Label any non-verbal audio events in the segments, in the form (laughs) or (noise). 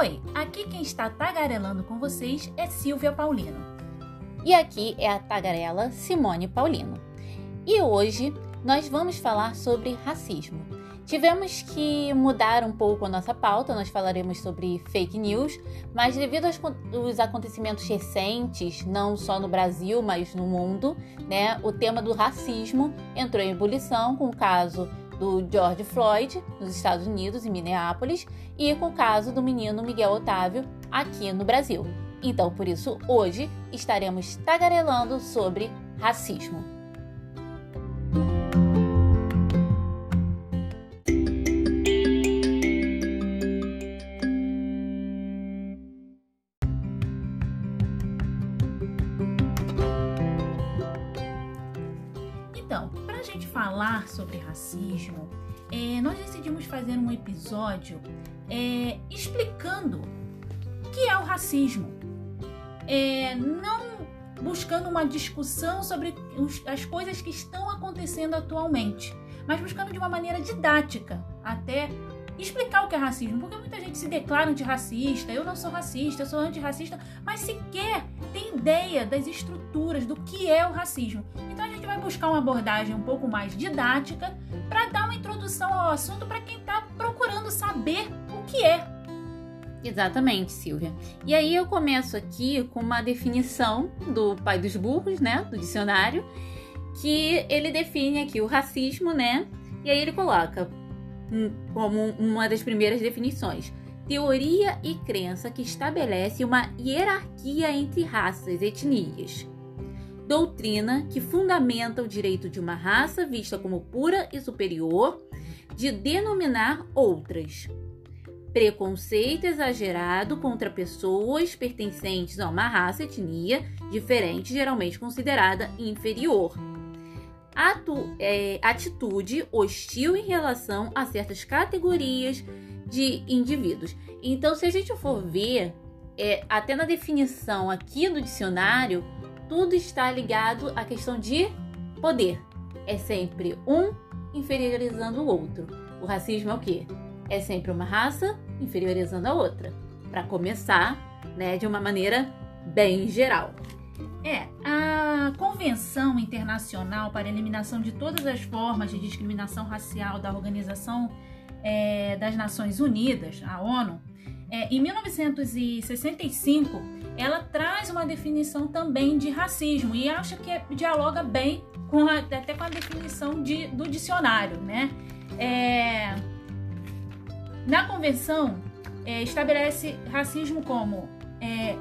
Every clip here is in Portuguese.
Oi, aqui quem está tagarelando com vocês é Silvia Paulino. E aqui é a tagarela Simone Paulino. E hoje nós vamos falar sobre racismo. Tivemos que mudar um pouco a nossa pauta, nós falaremos sobre fake news, mas devido aos acontecimentos recentes, não só no Brasil, mas no mundo, né, o tema do racismo entrou em ebulição com o caso do George Floyd, nos Estados Unidos, em Minneapolis, e com o caso do menino Miguel Otávio, aqui no Brasil. Então, por isso, hoje estaremos tagarelando sobre racismo. Racismo, é, nós decidimos fazer um episódio é, explicando o que é o racismo. É, não buscando uma discussão sobre os, as coisas que estão acontecendo atualmente, mas buscando de uma maneira didática, até explicar o que é racismo, porque muita gente se declara antirracista, eu não sou racista, eu sou antirracista, mas sequer tem ideia das estruturas do que é o racismo. Então a gente vai buscar uma abordagem um pouco mais didática para dar uma introdução ao assunto para quem está procurando saber o que é. Exatamente, Silvia. E aí eu começo aqui com uma definição do pai dos burros, né, do dicionário, que ele define aqui o racismo, né? E aí ele coloca como uma das primeiras definições. Teoria e crença que estabelece uma hierarquia entre raças etnias. Doutrina que fundamenta o direito de uma raça vista como pura e superior de denominar outras. Preconceito exagerado contra pessoas pertencentes a uma raça etnia diferente, geralmente considerada inferior atu, é, atitude hostil em relação a certas categorias de indivíduos. Então, se a gente for ver, é, até na definição aqui do dicionário, tudo está ligado à questão de poder. É sempre um inferiorizando o outro. O racismo é o quê? É sempre uma raça inferiorizando a outra. Para começar, né, de uma maneira bem geral. É, a Convenção Internacional para a Eliminação de Todas as Formas de Discriminação Racial da Organização é, das Nações Unidas, a ONU, é, em 1965, ela traz uma definição também de racismo e acha que é, dialoga bem com a, até com a definição de, do dicionário, né? É, na convenção, é, estabelece racismo como é,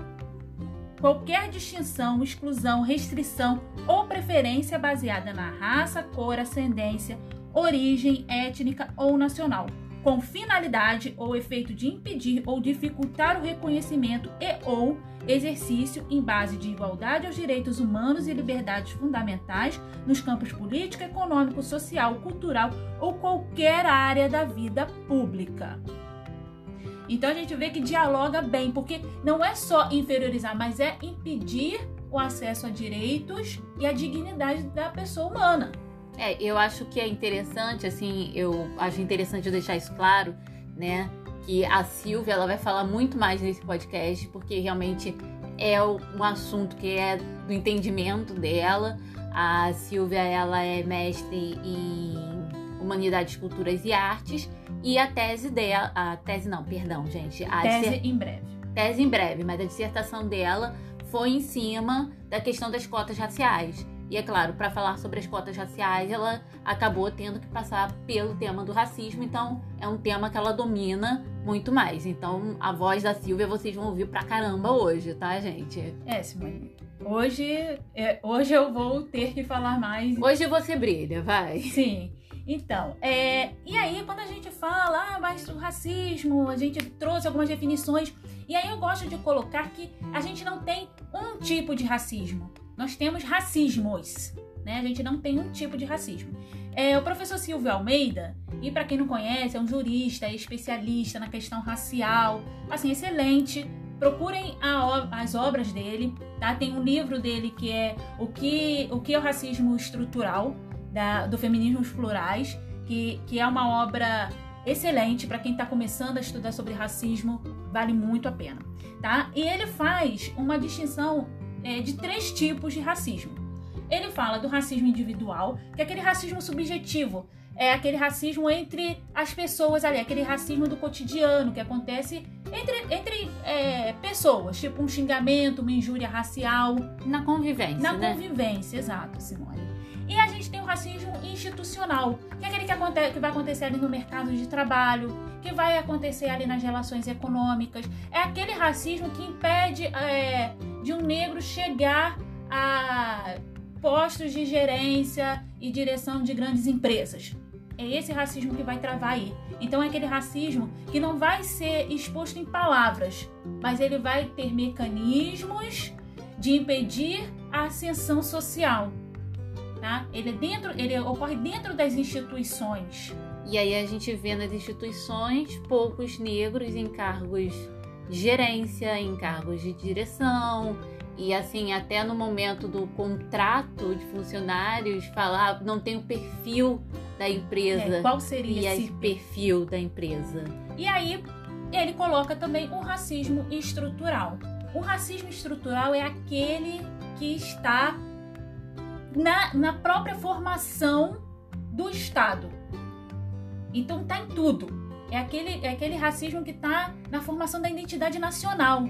qualquer distinção, exclusão, restrição ou preferência baseada na raça, cor, ascendência, origem étnica ou nacional, com finalidade ou efeito de impedir ou dificultar o reconhecimento e ou exercício em base de igualdade aos direitos humanos e liberdades fundamentais nos campos político, econômico, social, cultural ou qualquer área da vida pública. Então a gente vê que dialoga bem, porque não é só inferiorizar, mas é impedir o acesso a direitos e a dignidade da pessoa humana. É, eu acho que é interessante, assim, eu acho interessante eu deixar isso claro, né? Que a Silvia ela vai falar muito mais nesse podcast, porque realmente é um assunto que é do entendimento dela. A Silvia ela é mestre em Humanidades, Culturas e Artes e a tese dela, a tese não, perdão, gente. A tese em breve. Tese em breve, mas a dissertação dela foi em cima da questão das cotas raciais. E é claro, para falar sobre as cotas raciais, ela acabou tendo que passar pelo tema do racismo, então é um tema que ela domina muito mais. Então a voz da Silvia vocês vão ouvir pra caramba hoje, tá, gente? É, Simone. Hoje, é, hoje eu vou ter que falar mais. Hoje você brilha, vai. Sim. Então, é, e aí quando a gente fala, ah, mas o racismo, a gente trouxe algumas definições, e aí eu gosto de colocar que a gente não tem um tipo de racismo, nós temos racismos, né? A gente não tem um tipo de racismo. É, o professor Silvio Almeida, e para quem não conhece, é um jurista, é especialista na questão racial, assim, excelente. Procurem a, as obras dele, tá? Tem um livro dele que é o que, o que é o racismo estrutural, da, do Feminismos Plurais, que, que é uma obra excelente para quem está começando a estudar sobre racismo, vale muito a pena, tá? E ele faz uma distinção é, de três tipos de racismo. Ele fala do racismo individual, que é aquele racismo subjetivo, é aquele racismo entre as pessoas ali, aquele racismo do cotidiano que acontece entre, entre é, pessoas, tipo um xingamento, uma injúria racial. Na convivência. Na né? convivência, exato, Simone. E a gente tem o racismo institucional, que é aquele que, acontece, que vai acontecer ali no mercado de trabalho, que vai acontecer ali nas relações econômicas. É aquele racismo que impede é, de um negro chegar a postos de gerência e direção de grandes empresas. É esse racismo que vai travar aí. Então é aquele racismo que não vai ser exposto em palavras, mas ele vai ter mecanismos de impedir a ascensão social. Tá? Ele, é dentro, ele ocorre dentro das instituições. E aí a gente vê nas instituições poucos negros em cargos de gerência, em cargos de direção, e assim, até no momento do contrato de funcionários, falar não tem o perfil da empresa. É, qual seria esse perfil da empresa? E aí ele coloca também o racismo estrutural. O racismo estrutural é aquele que está na, na própria formação do Estado. Então tá em tudo. É aquele, é aquele racismo que está na formação da identidade nacional.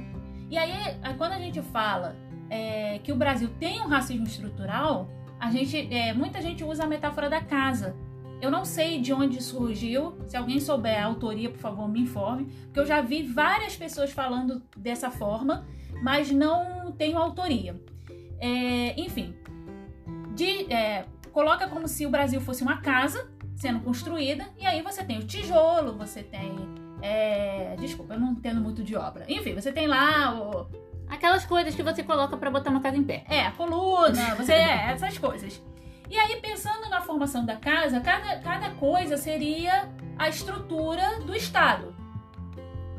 E aí, quando a gente fala é, que o Brasil tem um racismo estrutural, a gente, é, muita gente usa a metáfora da casa. Eu não sei de onde surgiu. Se alguém souber a autoria, por favor, me informe. Porque eu já vi várias pessoas falando dessa forma, mas não tenho autoria. É, enfim, de, é, coloca como se o Brasil fosse uma casa sendo construída, e aí você tem o tijolo, você tem é, desculpa, eu não entendo muito de obra. Enfim, você tem lá o. Aquelas coisas que você coloca para botar uma casa em pé. É, a coluna, você é, essas coisas. E aí, pensando na formação da casa, cada, cada coisa seria a estrutura do Estado.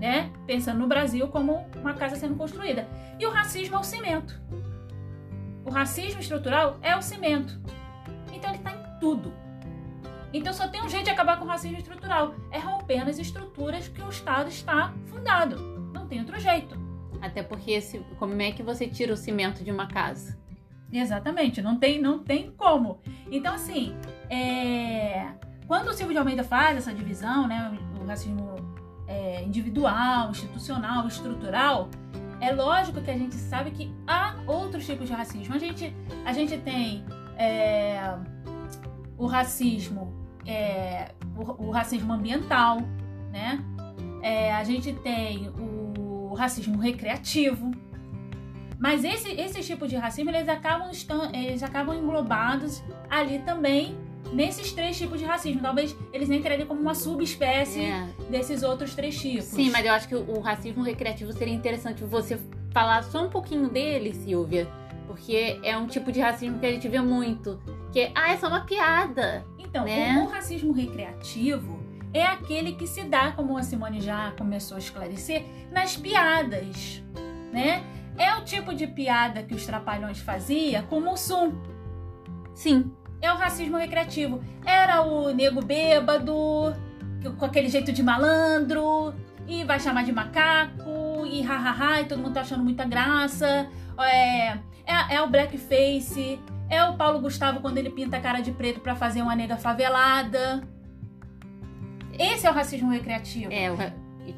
Né? Pensando no Brasil como uma casa sendo construída. E o racismo é o cimento. O racismo estrutural é o cimento. Então ele está em tudo. Então só tem um jeito de acabar com o racismo estrutural: é romper as estruturas que o Estado está fundado. Não tem outro jeito. Até porque esse, como é que você tira o cimento de uma casa? Exatamente, não tem, não tem como. Então, assim, é... quando o Silvio de Almeida faz essa divisão, né, o racismo é, individual, institucional, estrutural, é lógico que a gente sabe que há outros tipos de racismo. A gente, a gente tem é, o racismo é, o, o, racismo ambiental, né? É, a gente tem o racismo recreativo. Mas esse, esse tipo de racismo, eles acabam, estão, eles acabam englobados ali também nesses três tipos de racismo. Talvez eles entrariam como uma subespécie é. desses outros três tipos. Sim, mas eu acho que o racismo recreativo seria interessante você falar só um pouquinho dele, Silvia. Porque é um tipo de racismo que a gente vê muito. Que é, ah, é só uma piada. Então, né? o, o racismo recreativo é aquele que se dá, como a Simone já começou a esclarecer, nas piadas, né? É o tipo de piada que os trapalhões fazia com o Mussum. Sim. É o racismo recreativo. Era o nego bêbado, com aquele jeito de malandro, e vai chamar de macaco, e hahaha, e todo mundo tá achando muita graça. É, é, é o blackface, é o Paulo Gustavo quando ele pinta a cara de preto para fazer uma nega favelada. Esse é o racismo recreativo. É, o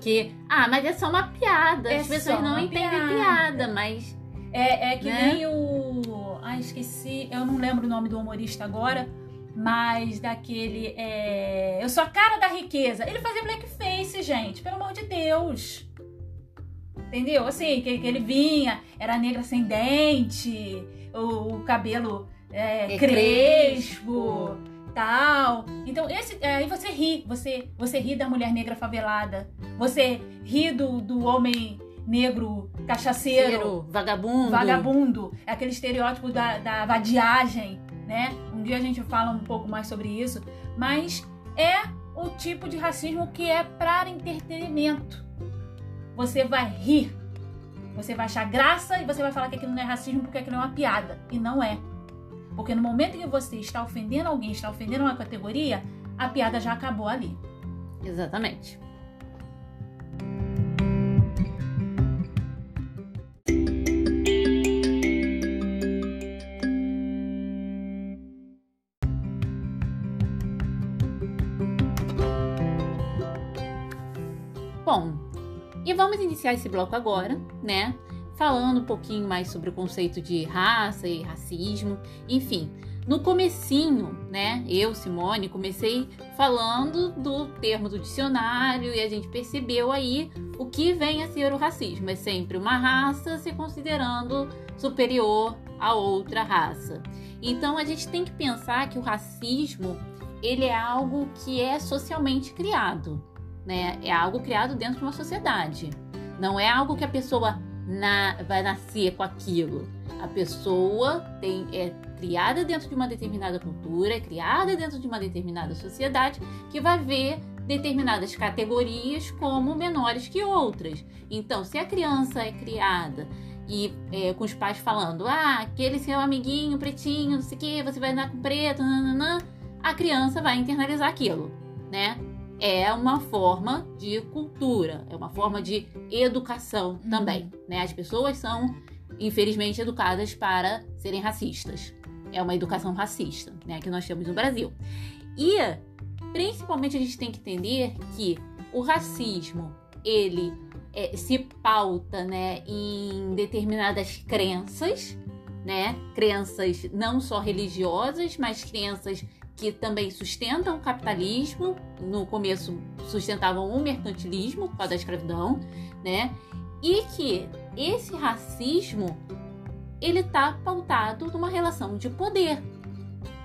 que. Ah, mas é só uma piada. É As pessoas não entendem piada. piada, mas. É, é que né? nem o. Ah, esqueci. Eu não lembro o nome do humorista agora. Mas daquele. É... Eu sou a cara da riqueza. Ele fazia blackface, gente. Pelo amor de Deus. Entendeu? Assim, que, que ele vinha, era negra sem dente, o, o cabelo é, é crespo, crespo, tal. Então, esse, é, aí você ri, você, você ri da mulher negra favelada, você ri do, do homem negro cachaceiro, Cero, vagabundo. Vagabundo, é aquele estereótipo da, da vadiagem, né? Um dia a gente fala um pouco mais sobre isso, mas é o tipo de racismo que é para entretenimento você vai rir. Você vai achar graça e você vai falar que aquilo não é racismo porque aquilo é uma piada. E não é. Porque no momento que você está ofendendo alguém, está ofendendo uma categoria, a piada já acabou ali. Exatamente. E vamos iniciar esse bloco agora, né? Falando um pouquinho mais sobre o conceito de raça e racismo, enfim. No comecinho, né, eu, Simone, comecei falando do termo do dicionário e a gente percebeu aí o que vem a ser o racismo. É sempre uma raça se considerando superior a outra raça. Então a gente tem que pensar que o racismo, ele é algo que é socialmente criado, né? É algo criado dentro de uma sociedade. Não é algo que a pessoa na, vai nascer com aquilo. A pessoa tem, é criada dentro de uma determinada cultura, é criada dentro de uma determinada sociedade, que vai ver determinadas categorias como menores que outras. Então, se a criança é criada e é, com os pais falando, ah, aquele seu amiguinho pretinho, não sei o que, você vai andar com preto, nananã, a criança vai internalizar aquilo, né? É uma forma de cultura, é uma forma de educação uhum. também. Né? As pessoas são, infelizmente, educadas para serem racistas. É uma educação racista, né? Que nós temos no Brasil. E, principalmente, a gente tem que entender que o racismo, ele é, se pauta, né, em determinadas crenças, né? Crenças não só religiosas, mas crenças que também sustentam o capitalismo, no começo sustentavam o mercantilismo por causa da escravidão, né? E que esse racismo ele está pautado numa relação de poder.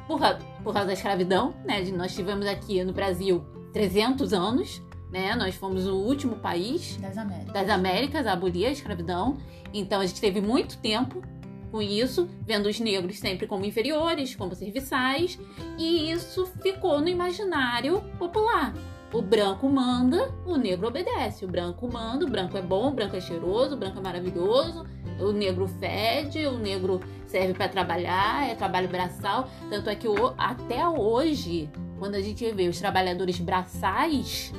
Por, por causa da escravidão, né? Nós tivemos aqui no Brasil 300 anos, né? Nós fomos o último país das Américas, das Américas a abolir a escravidão. Então a gente teve muito tempo com isso, vendo os negros sempre como inferiores, como serviçais, e isso ficou no imaginário popular. O branco manda, o negro obedece. O branco manda, o branco é bom, o branco é cheiroso, o branco é maravilhoso, o negro fede, o negro serve para trabalhar, é trabalho braçal. Tanto é que até hoje, quando a gente vê os trabalhadores braçais,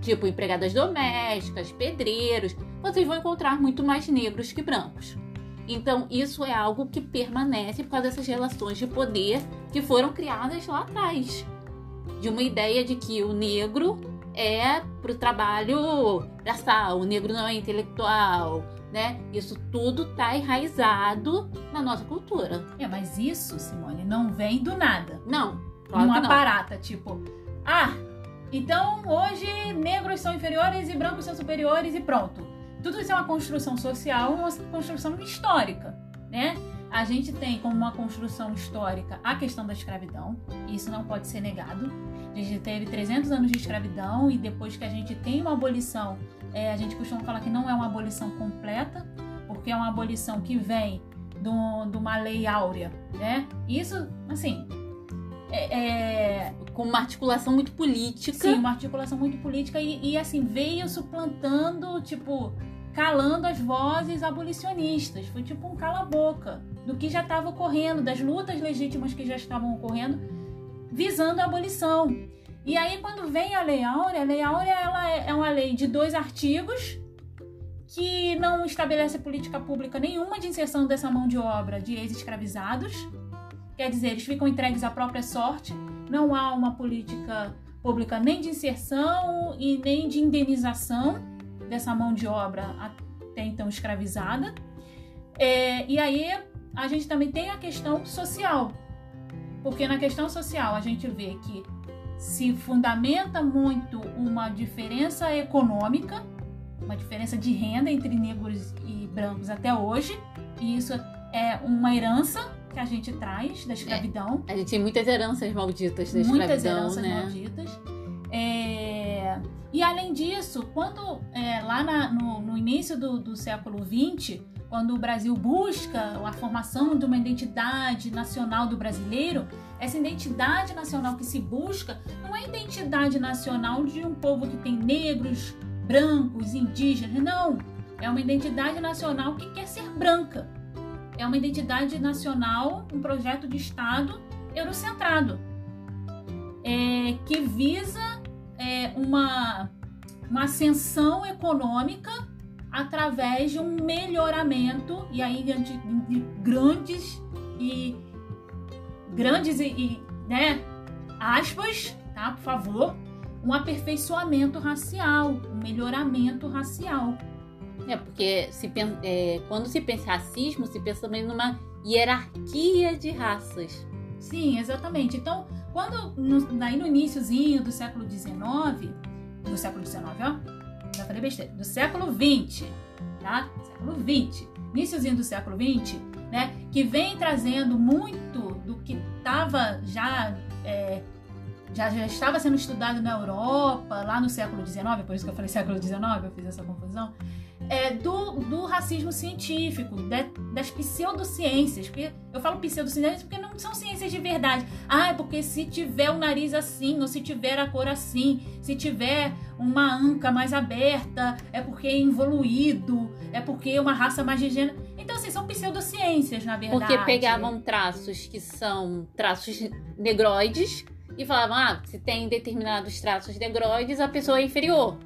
tipo empregadas domésticas, pedreiros, vocês vão encontrar muito mais negros que brancos. Então, isso é algo que permanece por causa dessas relações de poder que foram criadas lá atrás. De uma ideia de que o negro é para o trabalho braçal, o negro não é intelectual, né? Isso tudo tá enraizado na nossa cultura. É, mas isso, Simone, não vem do nada. Não. Claro Numa parata, tipo, ah, então hoje negros são inferiores e brancos são superiores e pronto. Tudo isso é uma construção social, uma construção histórica, né? A gente tem como uma construção histórica a questão da escravidão, isso não pode ser negado. A gente teve 300 anos de escravidão e depois que a gente tem uma abolição, é, a gente costuma falar que não é uma abolição completa, porque é uma abolição que vem de uma lei áurea, né? Isso, assim, é, é, com uma articulação muito política. Sim, uma articulação muito política e, e, assim, veio suplantando, tipo, calando as vozes abolicionistas. Foi tipo um cala-boca do que já estava ocorrendo, das lutas legítimas que já estavam ocorrendo, visando a abolição. E aí, quando vem a Lei Áurea, a Lei Áurea ela é, é uma lei de dois artigos que não estabelece política pública nenhuma de inserção dessa mão de obra de ex-escravizados. Quer dizer, eles ficam entregues à própria sorte, não há uma política pública nem de inserção e nem de indenização dessa mão de obra até então escravizada. É, e aí a gente também tem a questão social, porque na questão social a gente vê que se fundamenta muito uma diferença econômica, uma diferença de renda entre negros e brancos até hoje, e isso é uma herança que a gente traz da escravidão. É, a gente tem muitas heranças malditas da muitas escravidão, heranças né? malditas. É, e além disso, quando é, lá na, no, no, início do, do século XX, quando o Brasil busca a formação de uma identidade nacional do brasileiro, essa identidade nacional que se busca não é identidade nacional de um povo que tem negros, brancos, indígenas, não. É uma identidade nacional que quer ser branca. É uma identidade nacional, um projeto de Estado eurocentrado, é, que visa é, uma, uma ascensão econômica através de um melhoramento e aí de, de grandes e grandes e, e né aspas tá por favor um aperfeiçoamento racial um melhoramento racial é porque se é, quando se pensa em racismo se pensa também numa hierarquia de raças sim exatamente então quando no, aí no iníciozinho do século XIX do século XIX ó já falei besteira, do século 20, tá? Século 20, iníciozinho do século 20, né? Que vem trazendo muito do que estava já, é, já, já estava sendo estudado na Europa, lá no século 19, por isso que eu falei século 19, eu fiz essa confusão é, do, do racismo científico, de, das pseudociências. Porque eu falo pseudociências porque não são ciências de verdade. Ah, é porque se tiver o nariz assim, ou se tiver a cor assim, se tiver uma anca mais aberta, é porque é evoluído, é porque é uma raça mais higiênica. Então, assim, são pseudociências, na verdade. Porque pegavam traços que são traços negroides e falavam, ah, se tem determinados traços negroides, a pessoa é inferior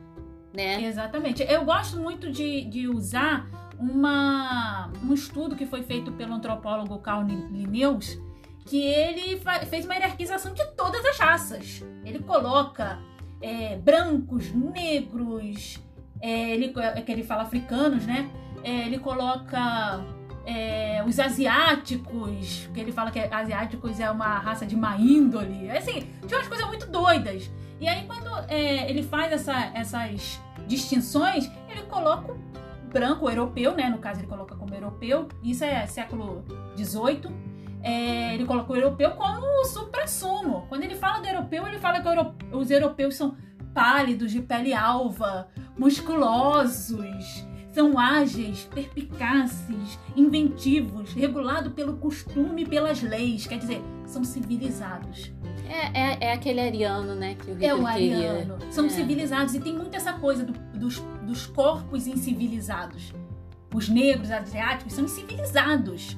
né? Exatamente. Eu gosto muito de, de usar uma, um estudo que foi feito pelo antropólogo Carl Linnaeus, que ele fez uma hierarquização de todas as raças. Ele coloca é, brancos, negros, é, ele, é que ele fala africanos, né? É, ele coloca é, os asiáticos, que ele fala que asiáticos é uma raça de má índole. Assim, tinha umas coisas muito doidas. E aí, quando é, ele faz essa, essas distinções, ele coloca o branco, o europeu, né? No caso, ele coloca como europeu. Isso é século XVIII. É, ele coloca o europeu como o supra-sumo. Quando ele fala do europeu, ele fala que os europeus são pálidos, de pele alva, musculosos, são ágeis, perpicazes, inventivos, regulados pelo costume e pelas leis. Quer dizer, são civilizados. É, é, é, aquele ariano, né? Que o Hitler É o ariano. Queria. São é. civilizados e tem muito essa coisa do, dos, dos corpos incivilizados. Os negros asiáticos são incivilizados.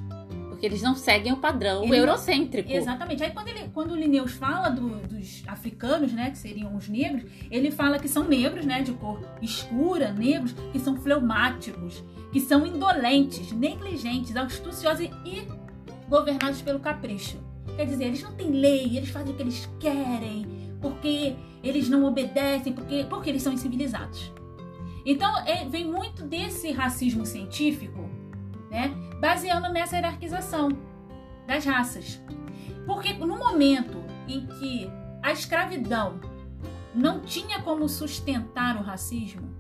Porque eles não seguem o padrão ele eurocêntrico. Exatamente. Aí quando, ele, quando o Linneus fala do, dos africanos, né? Que seriam os negros, ele fala que são negros, né? De cor escura, negros, que são fleumáticos, que são indolentes, negligentes, astuciosos e governados pelo capricho. Quer dizer, eles não têm lei, eles fazem o que eles querem, porque eles não obedecem, porque, porque eles são incivilizados. Então, é, vem muito desse racismo científico, né, baseando nessa hierarquização das raças. Porque no momento em que a escravidão não tinha como sustentar o racismo,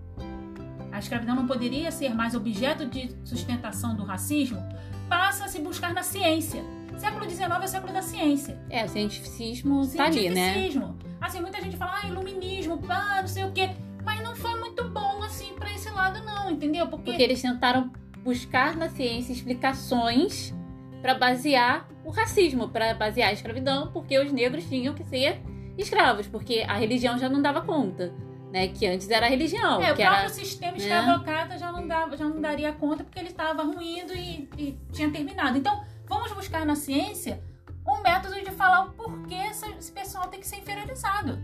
a escravidão não poderia ser mais objeto de sustentação do racismo, passa a se buscar na ciência Século XIX é o século da ciência. É, o cientificismo tá ali, né? Cientificismo. Assim, muita gente fala, ah, iluminismo, pá, não sei o quê. Mas não foi muito bom, assim, pra esse lado, não, entendeu? Porque, Porque eles tentaram buscar na ciência explicações para basear o racismo, para basear a escravidão, porque os negros tinham que ser escravos, porque a religião já não dava conta. Né, que antes era a religião. É, o próprio era, sistema né? escravocrata já não, dava, já não daria conta porque ele estava ruindo e, e tinha terminado. Então, Vamos buscar na ciência um método de falar o porquê esse pessoal tem que ser inferiorizado.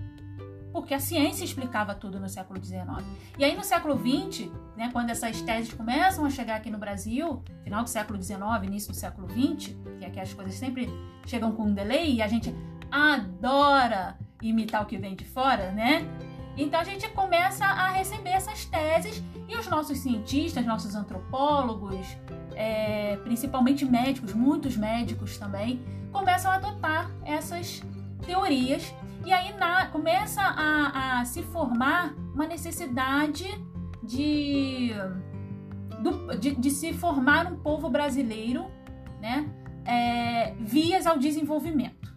Porque a ciência explicava tudo no século XIX. E aí no século XX, né, quando essas teses começam a chegar aqui no Brasil, final do século XIX, início do século XX, que é que as coisas sempre chegam com um delay e a gente adora imitar o que vem de fora, né? Então a gente começa a receber essas teses e os nossos cientistas, nossos antropólogos, é, principalmente médicos, muitos médicos também, começam a adotar essas teorias e aí na, começa a, a, se formar uma necessidade de, do, de, de, se formar um povo brasileiro, né, é, vias ao desenvolvimento.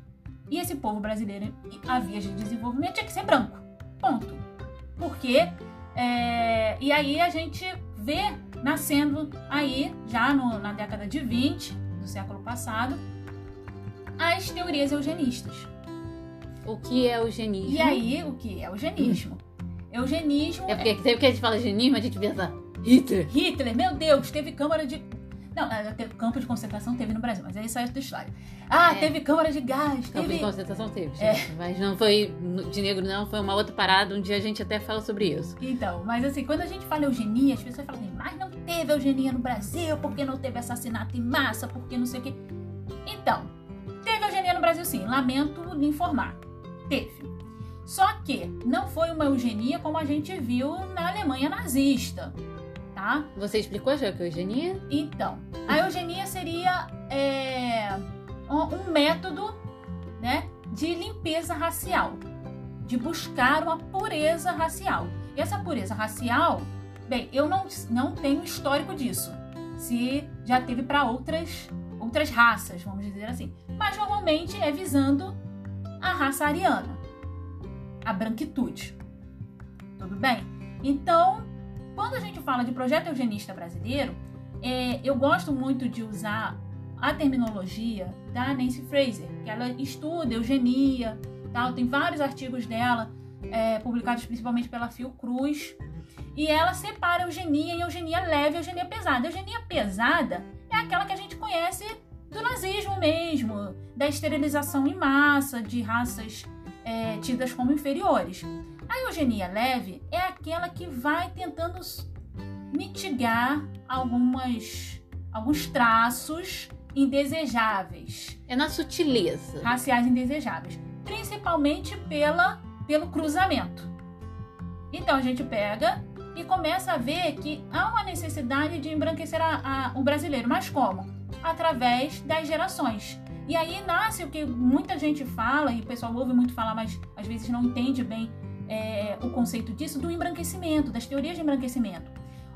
E esse povo brasileiro, a vias de desenvolvimento, tinha que ser branco. Ponto. Porque. É, e aí a gente vê nascendo aí, já no, na década de 20 do século passado, as teorias eugenistas. O que é eugenismo? E aí, o que é eugenismo? Eugenismo. É porque sempre que a gente fala eugenismo, a gente pensa Hitler. Hitler, meu Deus, teve Câmara de. Não, é, teve- campo de concentração teve no Brasil, mas aí isso outra história. Ah, É. teve câmara de gás, Campo teve. de concentração teve, É. Mas não foi de negro, não. Foi uma outra parada. Um dia a gente até fala sobre isso. Então, mas assim, quando a gente fala eugenia, as pessoas falam assim, mas não teve eugenia no Brasil, porque não teve assassinato em massa, porque não sei o quê. Então, teve eugenia no Brasil sim, lamento lhe informar. Teve. Só que não foi uma eugenia como a gente viu na Alemanha nazista, tá? Você explicou já que é eugenia? Então, a eugenia seria é, um método né, de limpeza racial, de buscar uma pureza racial. E essa pureza racial, bem, eu não, não tenho histórico disso, se já teve para outras, outras raças, vamos dizer assim. Mas normalmente é visando a raça ariana, a branquitude. Tudo bem? Então, quando a gente fala de projeto eugenista brasileiro, é, eu gosto muito de usar a terminologia da Nancy Fraser, que ela estuda eugenia, tal, tem vários artigos dela, é, publicados principalmente pela Fiocruz, e ela separa eugenia em eugenia leve e eugenia pesada. Eugenia pesada é aquela que a gente conhece do nazismo mesmo, da esterilização em massa de raças é, tidas como inferiores. A eugenia leve é aquela que vai tentando mitigar algumas, alguns traços indesejáveis, É na sutileza. raciais indesejáveis, principalmente pela, pelo cruzamento. Então a gente pega e começa a ver que há uma necessidade de embranquecer a- a- o brasileiro, mas como? Através das gerações. E aí nasce o que muita gente fala, e o pessoal ouve muito falar, mas às vezes não entende bem é, o conceito disso, do embranquecimento, das teorias de embranquecimento.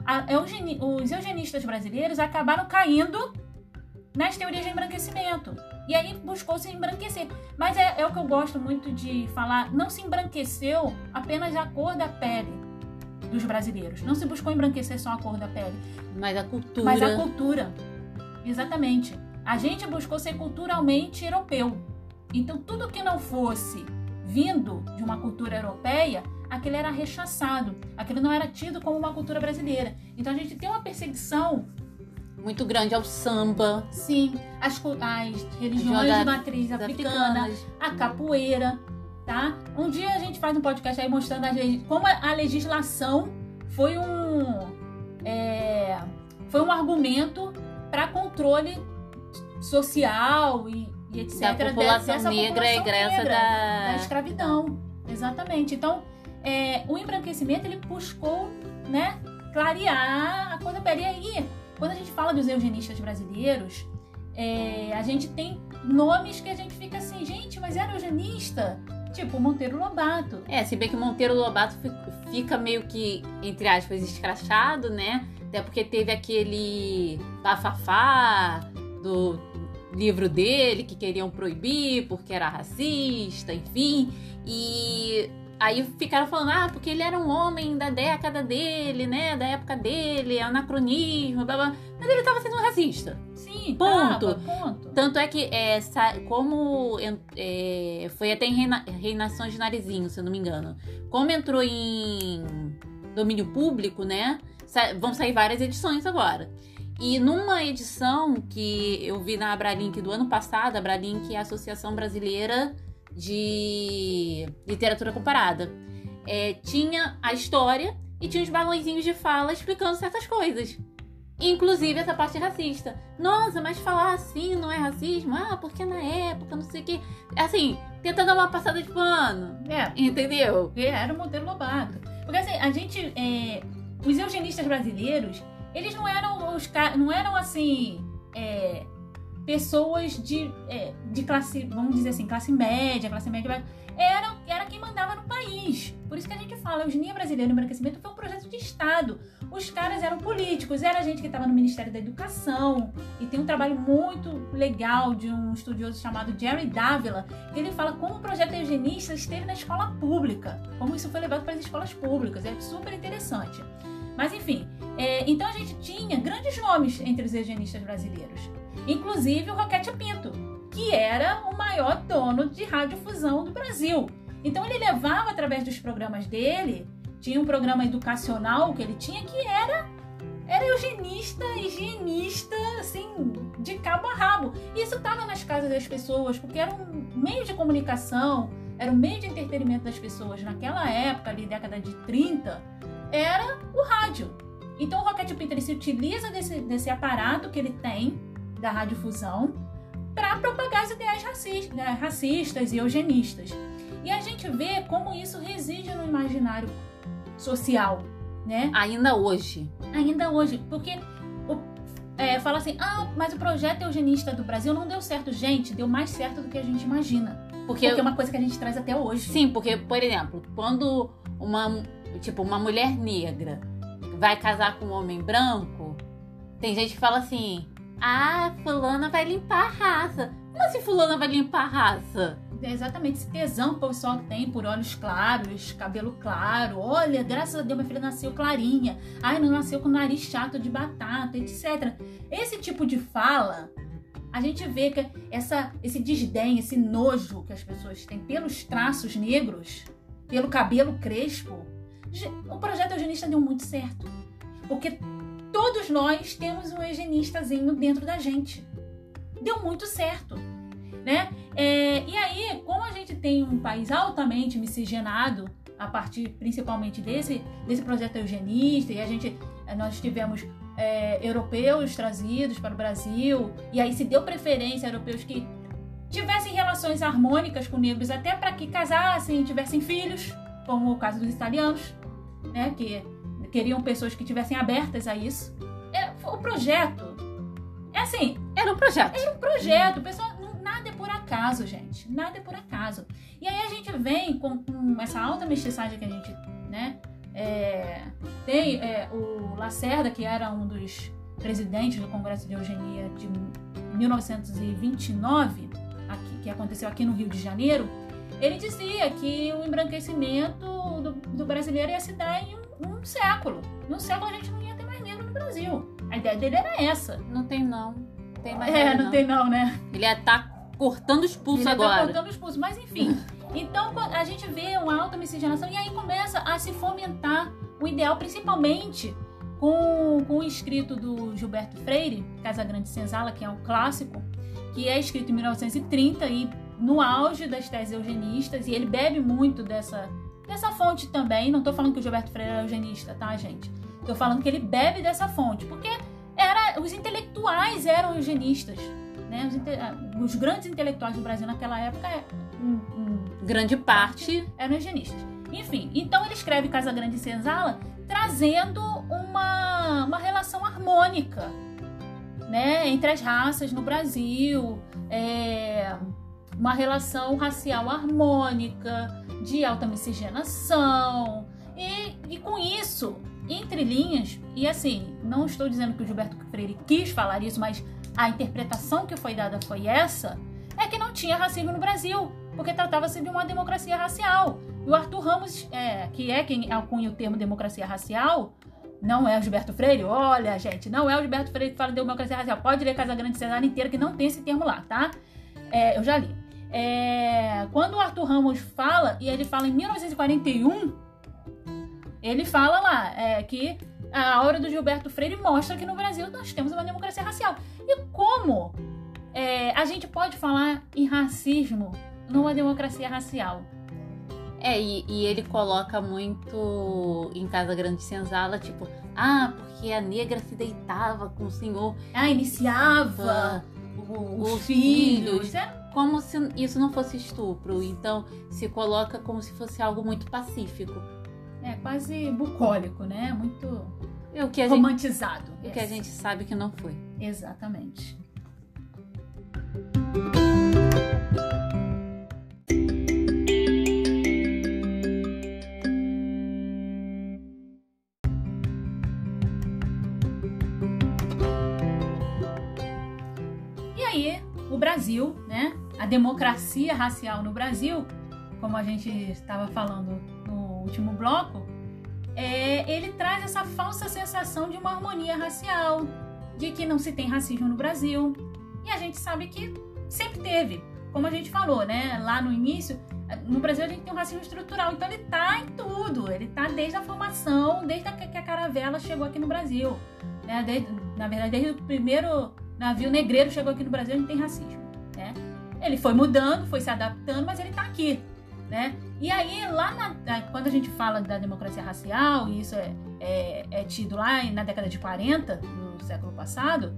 A- eugeni- os eugenistas brasileiros acabaram caindo nas teorias de embranquecimento. E aí buscou se embranquecer. Mas é, é o que eu gosto muito de falar, não se embranqueceu apenas a cor da pele dos brasileiros. Não se buscou embranquecer só a cor da pele, Mas a cultura. mas a cultura. Exatamente. A gente buscou ser culturalmente europeu. Então, tudo que não fosse vindo de uma cultura europeia, aquele era rechaçado. Aquilo não era tido como uma cultura brasileira. Então, a gente tem uma perseguição, Muito grande ao samba. sim, cu- às religiões Joga- de matriz africana, Africanas. a capoeira, tá? Um dia a gente faz um podcast aí mostrando as legi- como a a legislação foi um é, foi um argumento para controle social e, e etc. Da população dessa negra população negra, da... da escravidão. Exatamente. Então, é, o embranquecimento ele buscou, né, clarear a cor da pele. E aí, quando a gente fala dos eugenistas brasileiros, é, a gente tem nomes que a gente fica assim, gente, mas era eugenista? Tipo Monteiro Lobato. É, se bem que Monteiro Lobato fi- fica meio que, entre aspas, escrachado, né? Até porque teve aquele bafafá do livro dele que queriam proibir porque era racista, enfim. E aí ficaram falando, ah, porque ele era um homem da década dele, né? Da época dele, anacronismo, blá blá. Mas ele tava sendo racista. Sim, Ponto. tava, ponto. Tanto é que, é, como é, foi até em reina, Reinações de Narizinho, se eu não me engano. Como entrou em domínio público, né? sa- vão sair várias edições agora. E numa edição que eu vi na Abralink do ano passado, a Abralink é a Associação Brasileira de Literatura Comparada, é, tinha a história e tinha os balãozinhos de fala explicando certas coisas. Inclusive essa parte racista. Nossa, mas falar assim não é racismo? Ah, porque na época, não sei o quê. Assim, tenta dar uma passada de pano. É, Entendeu? porque era o Monteiro Lobato. Porque assim, a gente. é, os eugenistas brasileiros, eles não eram os não eram assim. é, pessoas de, é, de classe, vamos dizer assim, classe média, classe média. Era, era quem mandava no país. Por isso que a gente fala, a eugenia brasileira no embranquecimento foi um projeto de Estado. Os caras eram políticos, era gente que estava no Ministério da Educação. E tem um trabalho muito legal de um estudioso chamado Jerry Dávila, que ele fala como o projeto eugenista esteve na escola pública, como isso foi levado para as escolas públicas. É super interessante. Mas enfim, é, então a gente tinha grandes nomes entre os eugenistas brasileiros, inclusive o Roquete Pinto, que era o maior dono de radiodifusão do Brasil. Então ele levava através dos programas dele, tinha um programa educacional que ele tinha que era era eugenista, higienista, assim, de cabo a rabo. E isso estava nas casas das pessoas, porque era um meio de comunicação, era um meio de entretenimento das pessoas. Naquela época, ali, década de 30, era o rádio. Então o Rocket Pinter se utiliza desse, desse aparato que ele tem, da radiodifusão, para propagar as ideias racistas, né, racistas e eugenistas. E a gente vê como isso reside no imaginário social, né? Ainda hoje. Ainda hoje, porque o, é, fala assim, ah, mas o projeto eugenista do Brasil não deu certo. Gente, deu mais certo do que a gente imagina. Porque, porque é uma coisa que a gente traz até hoje. Sim, porque, por exemplo, quando uma, tipo, uma mulher negra vai casar com um homem branco, tem gente que fala assim, ah, fulana vai limpar a raça. Como assim fulana vai limpar a raça? É exatamente esse tesão que o pessoal tem por olhos claros, cabelo claro. Olha, graças a Deus, minha filha nasceu clarinha. Ai, não nasceu com nariz chato de batata, etc. Esse tipo de fala, a gente vê que essa, esse desdém, esse nojo que as pessoas têm pelos traços negros, pelo cabelo crespo, o projeto eugenista deu muito certo. Porque todos nós temos um eugenistazinho dentro da gente. Deu muito certo né? É, e aí, como a gente tem um país altamente miscigenado, a partir principalmente desse, desse projeto eugenista, e a gente, é, nós tivemos é, europeus trazidos para o Brasil, e aí se deu preferência a europeus que tivessem relações harmônicas com negros, até para que casassem, tivessem filhos, como o caso dos italianos, né? Que queriam pessoas que tivessem abertas a isso. É, o projeto, é assim, era um projeto. Era um projeto. O pessoal nada é por acaso, gente. Nada é por acaso. E aí a gente vem com, com essa alta mestiçagem que a gente, né? É, tem é, o Lacerda, que era um dos presidentes do Congresso de Eugenia de 1929, aqui, que aconteceu aqui no Rio de Janeiro, ele dizia que o embranquecimento do, do brasileiro ia se dar em um, um século. Num século a gente não ia ter mais negro no Brasil. A ideia dele era essa. Não tem não. Tem mais é, não, não tem não, né? Ele ia estar tá cortando os pulsos Ele tá agora. Tá cortando os pulsos, mas enfim. Então a gente vê uma alta miscigenação e aí começa a se fomentar o ideal, principalmente com, com o escrito do Gilberto Freire, Casa Grande Senzala, que é um clássico, que é escrito em 1930 e no auge das teses eugenistas, e ele bebe muito dessa, dessa fonte também. Não estou falando que o Gilberto Freire é eugenista, tá, gente? Estou falando que ele bebe dessa fonte, porque era, os intelectuais eram eugenistas. Né? Os, ah, os, grandes intelectuais do Brasil naquela época, um, um, grande parte, eram higienistas. Enfim, então ele escreve Casa Grande e Senzala trazendo uma, uma relação harmônica né, entre as raças no Brasil, é, uma relação racial harmônica, de alta miscigenação, e, e com isso, entre linhas, e assim, não estou dizendo que o Gilberto Freire quis falar isso, mas a interpretação que foi dada foi essa, é que não tinha racismo no Brasil, porque tratava-se de uma democracia racial. E o Arthur Ramos, é, que é quem alcunha o termo democracia racial, não é o Gilberto Freire. Olha, gente, não é o Gilberto Freire que fala de democracia racial. Pode ler Casa Grande Cesário inteira que não tem esse termo lá, tá? É, eu já li. É, quando o Arthur Ramos fala, e ele fala em 1941, ele fala lá é, que a obra do Gilberto Freire mostra que no Brasil nós temos uma democracia racial. E como é, a gente pode falar em racismo numa democracia racial? É, e, e, ele coloca muito em Casa Grande Senzala, tipo, ah, porque a negra se deitava com o senhor. Ah, iniciava os, os filhos. filhos. É? Como se isso não fosse estupro. Então, se coloca como se fosse algo muito pacífico. É quase bucólico, né? Muito o que romantizado. Gente, o que a gente sabe que não foi. Exatamente. E aí, o Brasil, né? Democracia racial no Brasil, como a gente estava falando no último bloco, é, ele traz essa falsa sensação de uma harmonia racial, de que não se tem racismo no Brasil. E a gente sabe que sempre teve. Como a gente falou, né? Lá no início, no Brasil a gente tem um racismo estrutural, então ele tá em tudo. Ele tá desde a formação, desde que a caravela chegou aqui no Brasil. Né? Desde, na verdade, desde o primeiro navio negreiro chegou aqui no Brasil, a gente tem racismo. Ele foi mudando, foi se adaptando, mas ele está aqui. Né? E aí, lá na, quando a gente fala da democracia racial, e isso é, é, é tido lá na década de 40 do século passado,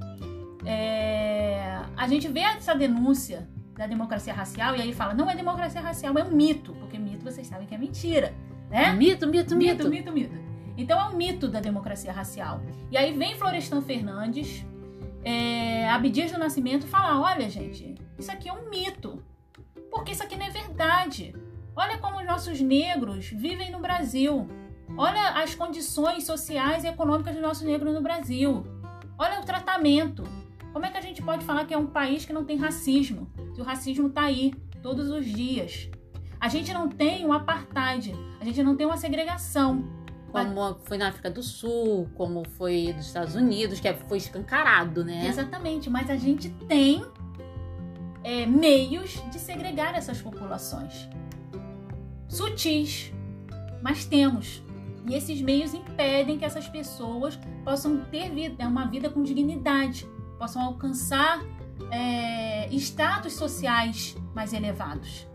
é, a gente vê essa denúncia da democracia racial e aí fala, não é democracia racial, é um mito, porque mito vocês sabem que é mentira, né? Mito, mito, mito. Mito, mito, mito. Então é um mito da democracia racial. E aí vem Florestan Fernandes, é, Abdias do Nascimento falar, olha gente, isso aqui é um mito, porque isso aqui não é verdade. Olha como os nossos negros vivem no Brasil. Olha as condições sociais e econômicas dos nossos negros no Brasil. Olha o tratamento. Como é que a gente pode falar que é um país que não tem racismo? Se o racismo está aí todos os dias. A gente não tem um apartheid, a gente não tem uma segregação. Como foi na África do Sul, como foi nos Estados Unidos, que foi escancarado, né? Exatamente, mas a gente tem é, meios de segregar essas populações. Sutis, mas temos. E esses meios impedem que essas pessoas possam ter vida, uma vida com dignidade, possam alcançar é, status sociais mais elevados.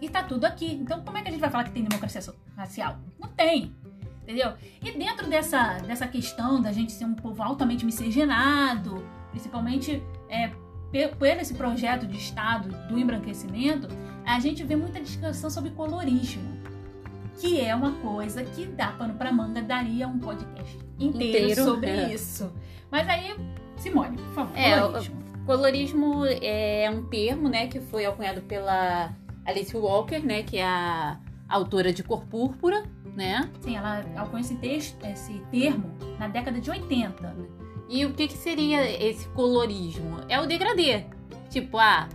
E tá tudo aqui. Então, como é que a gente vai falar que tem democracia racial? Não tem. Entendeu? E dentro dessa, dessa questão da gente ser um povo altamente miscigenado, principalmente é, por esse projeto de Estado do embranquecimento, a gente vê muita discussão sobre colorismo que é uma coisa que dá pano para manga, daria um podcast inteiro, inteiro sobre é. isso. Mas aí, Simone, por favor, é, colorismo. O colorismo é um termo, né, que foi alcunhado pela Alice Walker, né, que é a autora de Cor Púrpura, né? Sim, ela alcunhou esse, texto, esse termo na década de 80. E o que, que seria esse colorismo? É o degradê. Tipo, ah,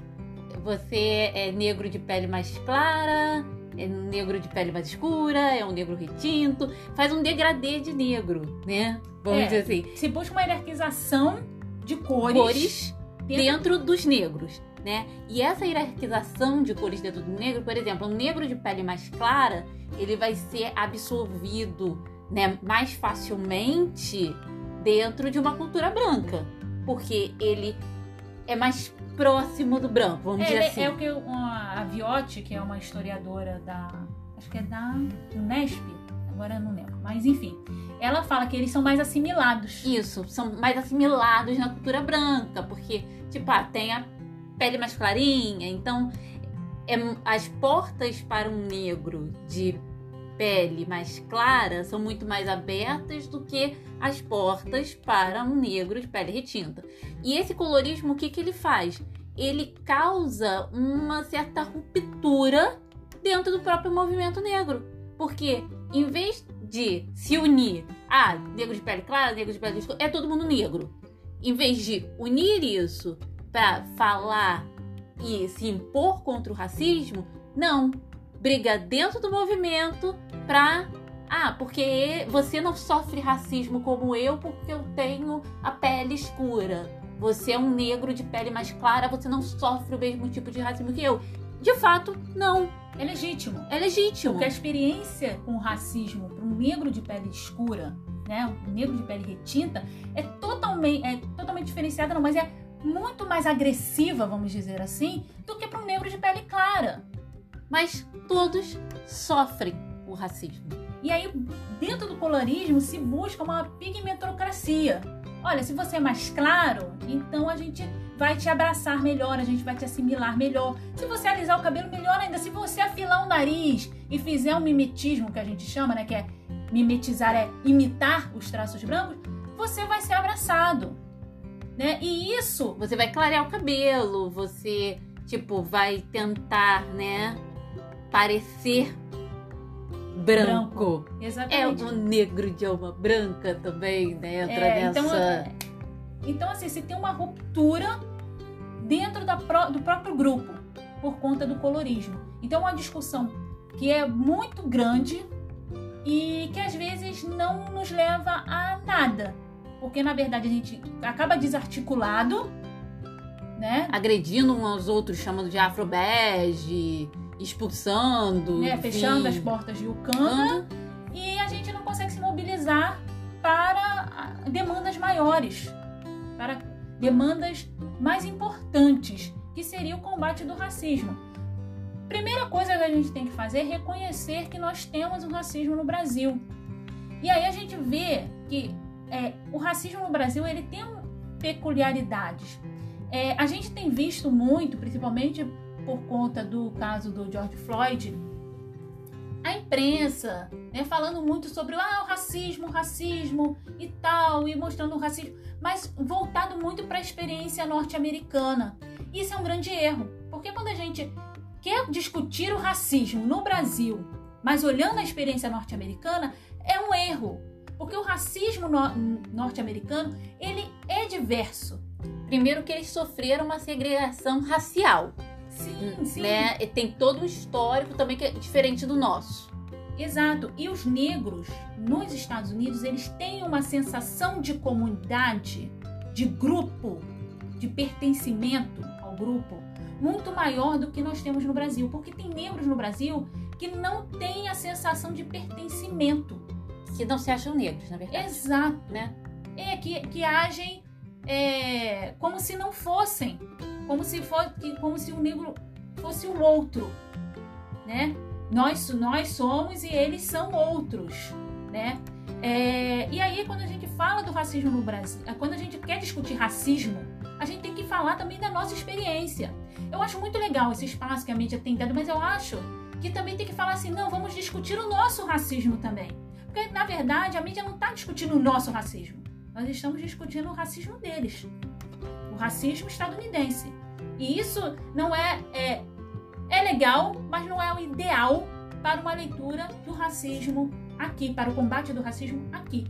você é negro de pele mais clara, é um negro de pele mais escura, é um negro retinto, faz um degradê de negro, né? Vamos é, dizer assim. Se busca uma hierarquização de cores, cores dentro... dentro dos negros. Né? E essa hierarquização de cores dentro do negro, por exemplo, um negro de pele mais clara, ele vai ser absorvido né, mais facilmente dentro de uma cultura branca, porque ele é mais próximo do branco, vamos é, dizer assim. É o que uma, a Viotti, que é uma historiadora da. Acho que é da Unesp, agora não lembro. Mas enfim, ela fala que eles são mais assimilados. Isso, são mais assimilados na cultura branca, porque, tipo, ah, tem a pele mais clarinha, então é, as portas para um negro de pele mais clara são muito mais abertas do que as portas para um negro de pele retinta. E esse colorismo, o que, que ele faz? Ele causa uma certa ruptura dentro do próprio movimento negro. Porque em vez de se unir ah, negro de pele clara, negro de pele escura, é todo mundo negro. Em vez de unir isso para falar e se impor contra o racismo, não briga dentro do movimento pra. Ah, porque você não sofre racismo como eu porque eu tenho a pele escura. Você é um negro de pele mais clara, você não sofre o mesmo tipo de racismo que eu. De fato, não. É legítimo. É legítimo. Porque a experiência com o racismo para um negro de pele escura, né, um negro de pele retinta, é totalmente, é totalmente diferenciada, não, mas é muito mais agressiva, vamos dizer assim, do que para um negro de pele clara mas todos sofrem o racismo. E aí, dentro do colorismo, se busca uma pigmentocracia. Olha, se você é mais claro, então a gente vai te abraçar melhor, a gente vai te assimilar melhor. Se você alisar o cabelo, melhor ainda. Se você afilar o nariz e fizer um mimetismo, que a gente chama, né? Que é mimetizar, é imitar os traços brancos, você vai ser abraçado. Né? E isso. Você vai clarear o cabelo, você, tipo, vai tentar, né? parecer branco. branco. Exatamente. É o negro de alma branca também, né? Entra é, então, nessa. É, então, assim, se tem uma ruptura dentro da, do próprio grupo por conta do colorismo. Então, é uma discussão que é muito grande e que às vezes não nos leva a nada. Porque, na verdade, a gente acaba desarticulado, né? Agredindo uns aos outros, chamando de afrobege expulsando, né, fechando as portas de Ucanda, e a gente não consegue se mobilizar para demandas maiores, para demandas mais importantes, que seria o combate do racismo. Primeira coisa que a gente tem que fazer é reconhecer que nós temos o racismo no Brasil. E aí a gente vê que é, o racismo no Brasil ele tem peculiaridades. É, a gente tem visto muito, principalmente por conta do caso do George Floyd, a imprensa né, falando muito sobre ah, o racismo, o racismo e tal, e mostrando o racismo, mas voltado muito para a experiência norte-americana. Isso é um grande erro, porque quando a gente quer discutir o racismo no Brasil, mas olhando a experiência norte-americana, é um erro, porque o racismo no norte-americano ele é diverso. Primeiro que eles sofreram uma segregação racial. Sim, sim. Né? E tem todo um histórico também que é diferente do nosso. Exato. E os negros nos Estados Unidos, eles têm uma sensação de comunidade, de grupo, de pertencimento ao grupo muito maior do que nós temos no Brasil, porque tem negros no Brasil que não têm a sensação de pertencimento, que não se acham negros, na verdade. Exato, né? É que, que agem é, como se não fossem, como se fosse, como se o negro fosse o outro, né? Nós, nós somos e eles são outros, né? É, e aí, quando a gente fala do racismo no Brasil, quando a gente quer discutir racismo, a gente tem que falar também da nossa experiência. Eu acho muito legal esse espaço que a mídia tem dado, mas eu acho que também tem que falar assim, não, vamos discutir o nosso racismo também. Porque, na verdade, a mídia não está discutindo o nosso racismo. Nós estamos discutindo o racismo deles. O racismo estadunidense. E isso não é, é, é legal, mas não é o ideal para uma leitura do racismo aqui, para o combate do racismo aqui.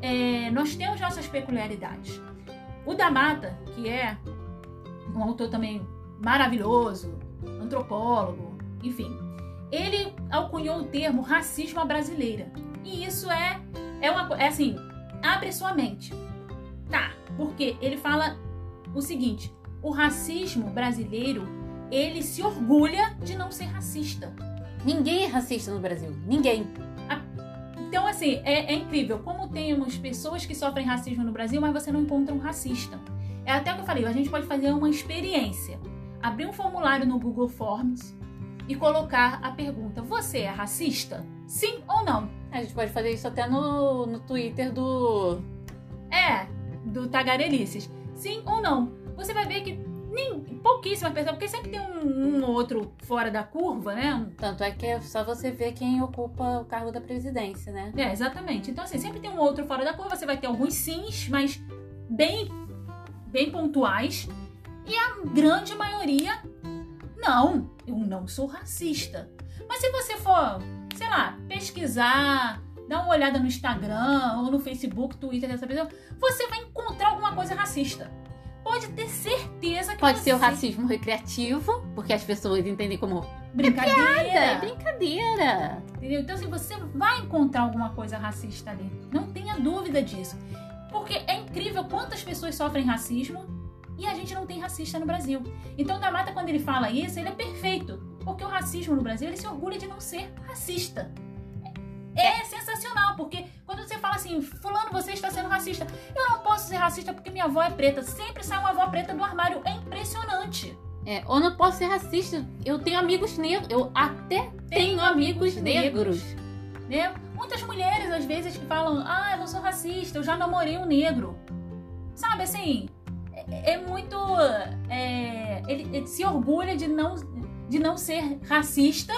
É, nós temos nossas peculiaridades. O da Mata, que é um autor também maravilhoso, antropólogo, enfim, ele alcunhou o termo racismo à brasileira. E isso é, é, uma, é assim, abre sua mente. Tá, porque ele fala o seguinte: o racismo brasileiro, ele se orgulha de não ser racista. Ninguém é racista no Brasil, ninguém. Então, assim, é, é, incrível como temos pessoas que sofrem racismo no Brasil, mas você não encontra um racista. É até o que eu falei, a gente pode fazer uma experiência. Abrir um formulário no Google Forms e colocar a pergunta: Você é racista? Sim ou não? A gente pode fazer isso até no, no Twitter do. É, do Tagarelices. Sim ou não? Você vai ver que nem pouquíssimas pessoas, porque sempre tem um, um, outro fora da curva, né? Tanto é que é só você ver quem ocupa o cargo da presidência, né? É, exatamente. Então, assim, sempre tem um outro fora da curva, você vai ter alguns sims, mas bem, bem pontuais. E a grande maioria, não, eu não sou racista. Mas se você for, sei lá, pesquisar, dar uma olhada no Instagram ou no Facebook, Twitter dessa pessoa, você vai encontrar alguma coisa racista pode ter certeza que Pode você... ser o racismo recreativo, porque as pessoas entendem como brincadeira. É brincadeira. Entendeu? Então, se assim, você vai encontrar alguma coisa racista ali, não tenha dúvida disso. Porque é incrível quantas pessoas sofrem racismo e a gente não tem racista no Brasil. Então, da Mata, quando ele fala isso, ele é perfeito. Porque o racismo no Brasil, ele se orgulha de não ser racista. É, é sensacional, porque quando você fala assim, fulano, você está sendo racista. Eu não posso ser racista porque minha avó é preta. Sempre sai uma avó preta do armário. É impressionante. É, ou não posso ser racista. Eu tenho amigos negros. Eu até tenho, tenho amigos, amigos negros. negros. Né? Muitas mulheres, às vezes, que falam, ah, eu não sou racista, eu já namorei um negro. Sabe, assim, é, é muito... É, ele, ele se orgulha de não, de não ser racista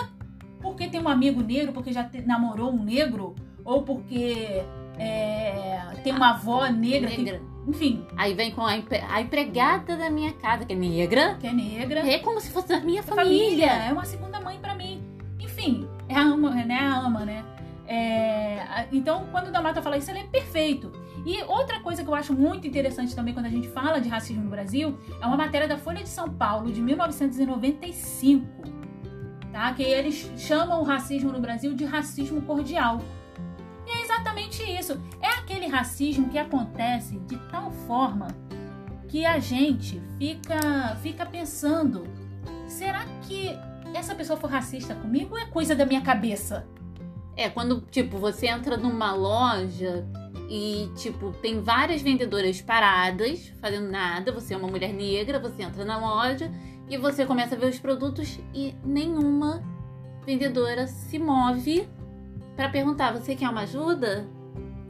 porque tem um amigo negro, porque já te, namorou um negro, ou porque é, tem uma avó negra. negra. Que, enfim. Aí vem com a, a, empregada da minha casa, que é negra. Que é negra. É como se fosse da minha família. família. É uma segunda mãe para mim. Enfim, é a ama, né? A ama, né? É, então, quando o Damata fala isso, ele é perfeito. E outra coisa que eu acho muito interessante também quando a gente fala de racismo no Brasil é uma matéria da Folha de São Paulo de 1995 tá? Que eles chamam o racismo no Brasil de racismo cordial. E é exatamente isso. É aquele racismo que acontece de tal forma que a gente fica fica pensando: será que essa pessoa foi racista comigo ou é coisa da minha cabeça? É, quando, tipo, você entra numa loja e, tipo, tem várias vendedoras paradas, fazendo nada. Você é uma mulher negra, você entra na loja e você começa a ver os produtos e nenhuma vendedora se move para perguntar: você quer uma ajuda?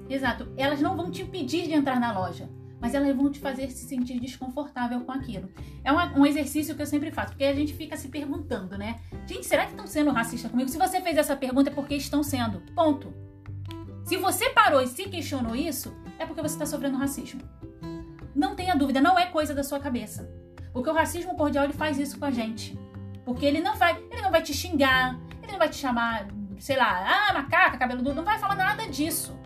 Exato. Elas não vão te impedir de entrar na loja, mas elas vão te fazer se sentir desconfortável com aquilo. É um, um exercício que eu sempre faço, porque a gente fica se perguntando, né? Gente, será que estão sendo racistas comigo? Se você fez essa pergunta é porque estão sendo. Ponto. Se você parou e se questionou isso, é porque você está sofrendo racismo. Não tenha dúvida, não é coisa da sua cabeça. Porque o racismo cordial ele faz isso com a gente. Porque ele não vai, ele não vai te xingar, ele não vai te chamar, sei lá, ah, macaca, cabelo duro, não vai falar nada disso.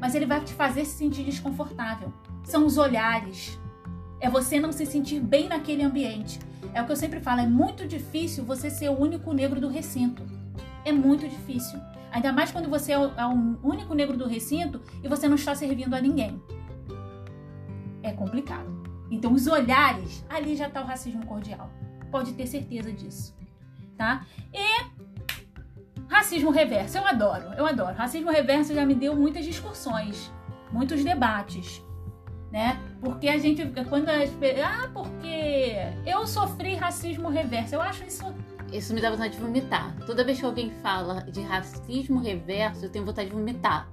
Mas ele vai te fazer se sentir desconfortável. São os olhares. É você não se sentir bem naquele ambiente. É o que eu sempre falo, é muito difícil você ser o único negro do recinto. É muito difícil. Ainda mais quando você é o, é único negro do recinto e você não está servindo a ninguém. É complicado. Então, os olhares, ali já está o racismo cordial. Pode ter certeza disso. Tá? E racismo reverso, eu adoro, eu adoro. Racismo reverso já me deu muitas discussões, muitos debates, né? Porque a gente, quando ah, porque eu sofri racismo reverso, eu acho isso isso me dá vontade de vomitar. Toda vez que alguém fala de racismo reverso, eu tenho vontade de vomitar.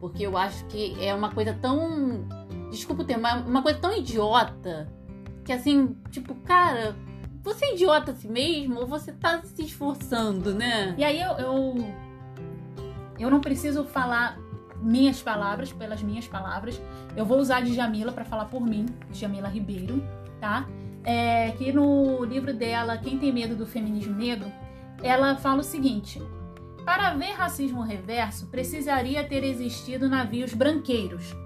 Porque eu acho que é uma coisa tão. Desculpa o termo, uma coisa tão idiota. Que assim, tipo, cara, você é idiota a si mesmo ou você tá se esforçando, né? E aí eu. Eu, eu não preciso falar minhas palavras pelas minhas palavras. Eu vou usar de Jamila para falar por mim, Jamila Ribeiro, tá? É, que no livro dela, Quem Tem Medo do Feminismo Negro, ela fala o seguinte: para haver racismo reverso, precisaria ter existido navios branqueiros,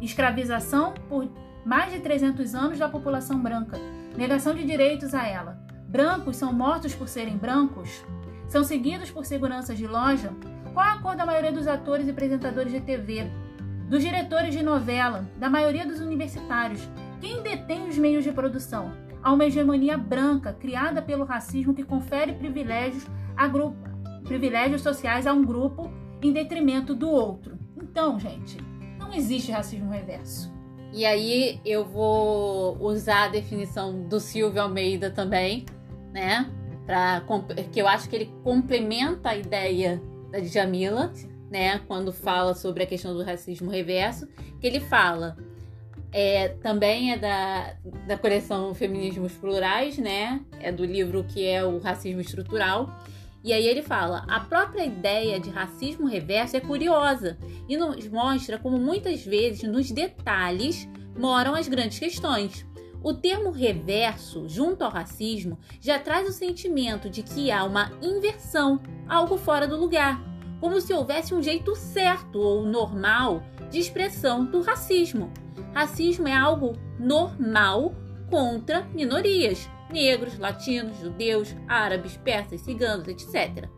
escravização por mais de 300 anos da população branca, negação de direitos a ela. Brancos são mortos por serem brancos? São seguidos por seguranças de loja? Qual a cor da maioria dos atores e apresentadores de TV? Dos diretores de novela? Da maioria dos universitários? Quem detém os meios de produção? Há uma hegemonia branca criada pelo racismo que confere privilégios, a grupo, privilégios sociais a um grupo em detrimento do outro. Então, gente, não existe racismo reverso. E aí eu vou usar a definição do Silvio Almeida também, né? Pra, que eu acho que ele complementa a ideia da Djamila, né? Quando fala sobre a questão do racismo reverso, que ele fala é, também é da, da coleção Feminismos Plurais, né? É do livro que é o Racismo Estrutural. E aí ele fala: a própria ideia de racismo reverso é curiosa e nos mostra como muitas vezes nos detalhes moram as grandes questões. O termo reverso, junto ao racismo, já traz o sentimento de que há uma inversão, algo fora do lugar, como se houvesse um jeito certo ou normal de expressão do racismo. Racismo é algo normal contra minorias, negros, latinos, judeus, árabes, persas, ciganos, etc.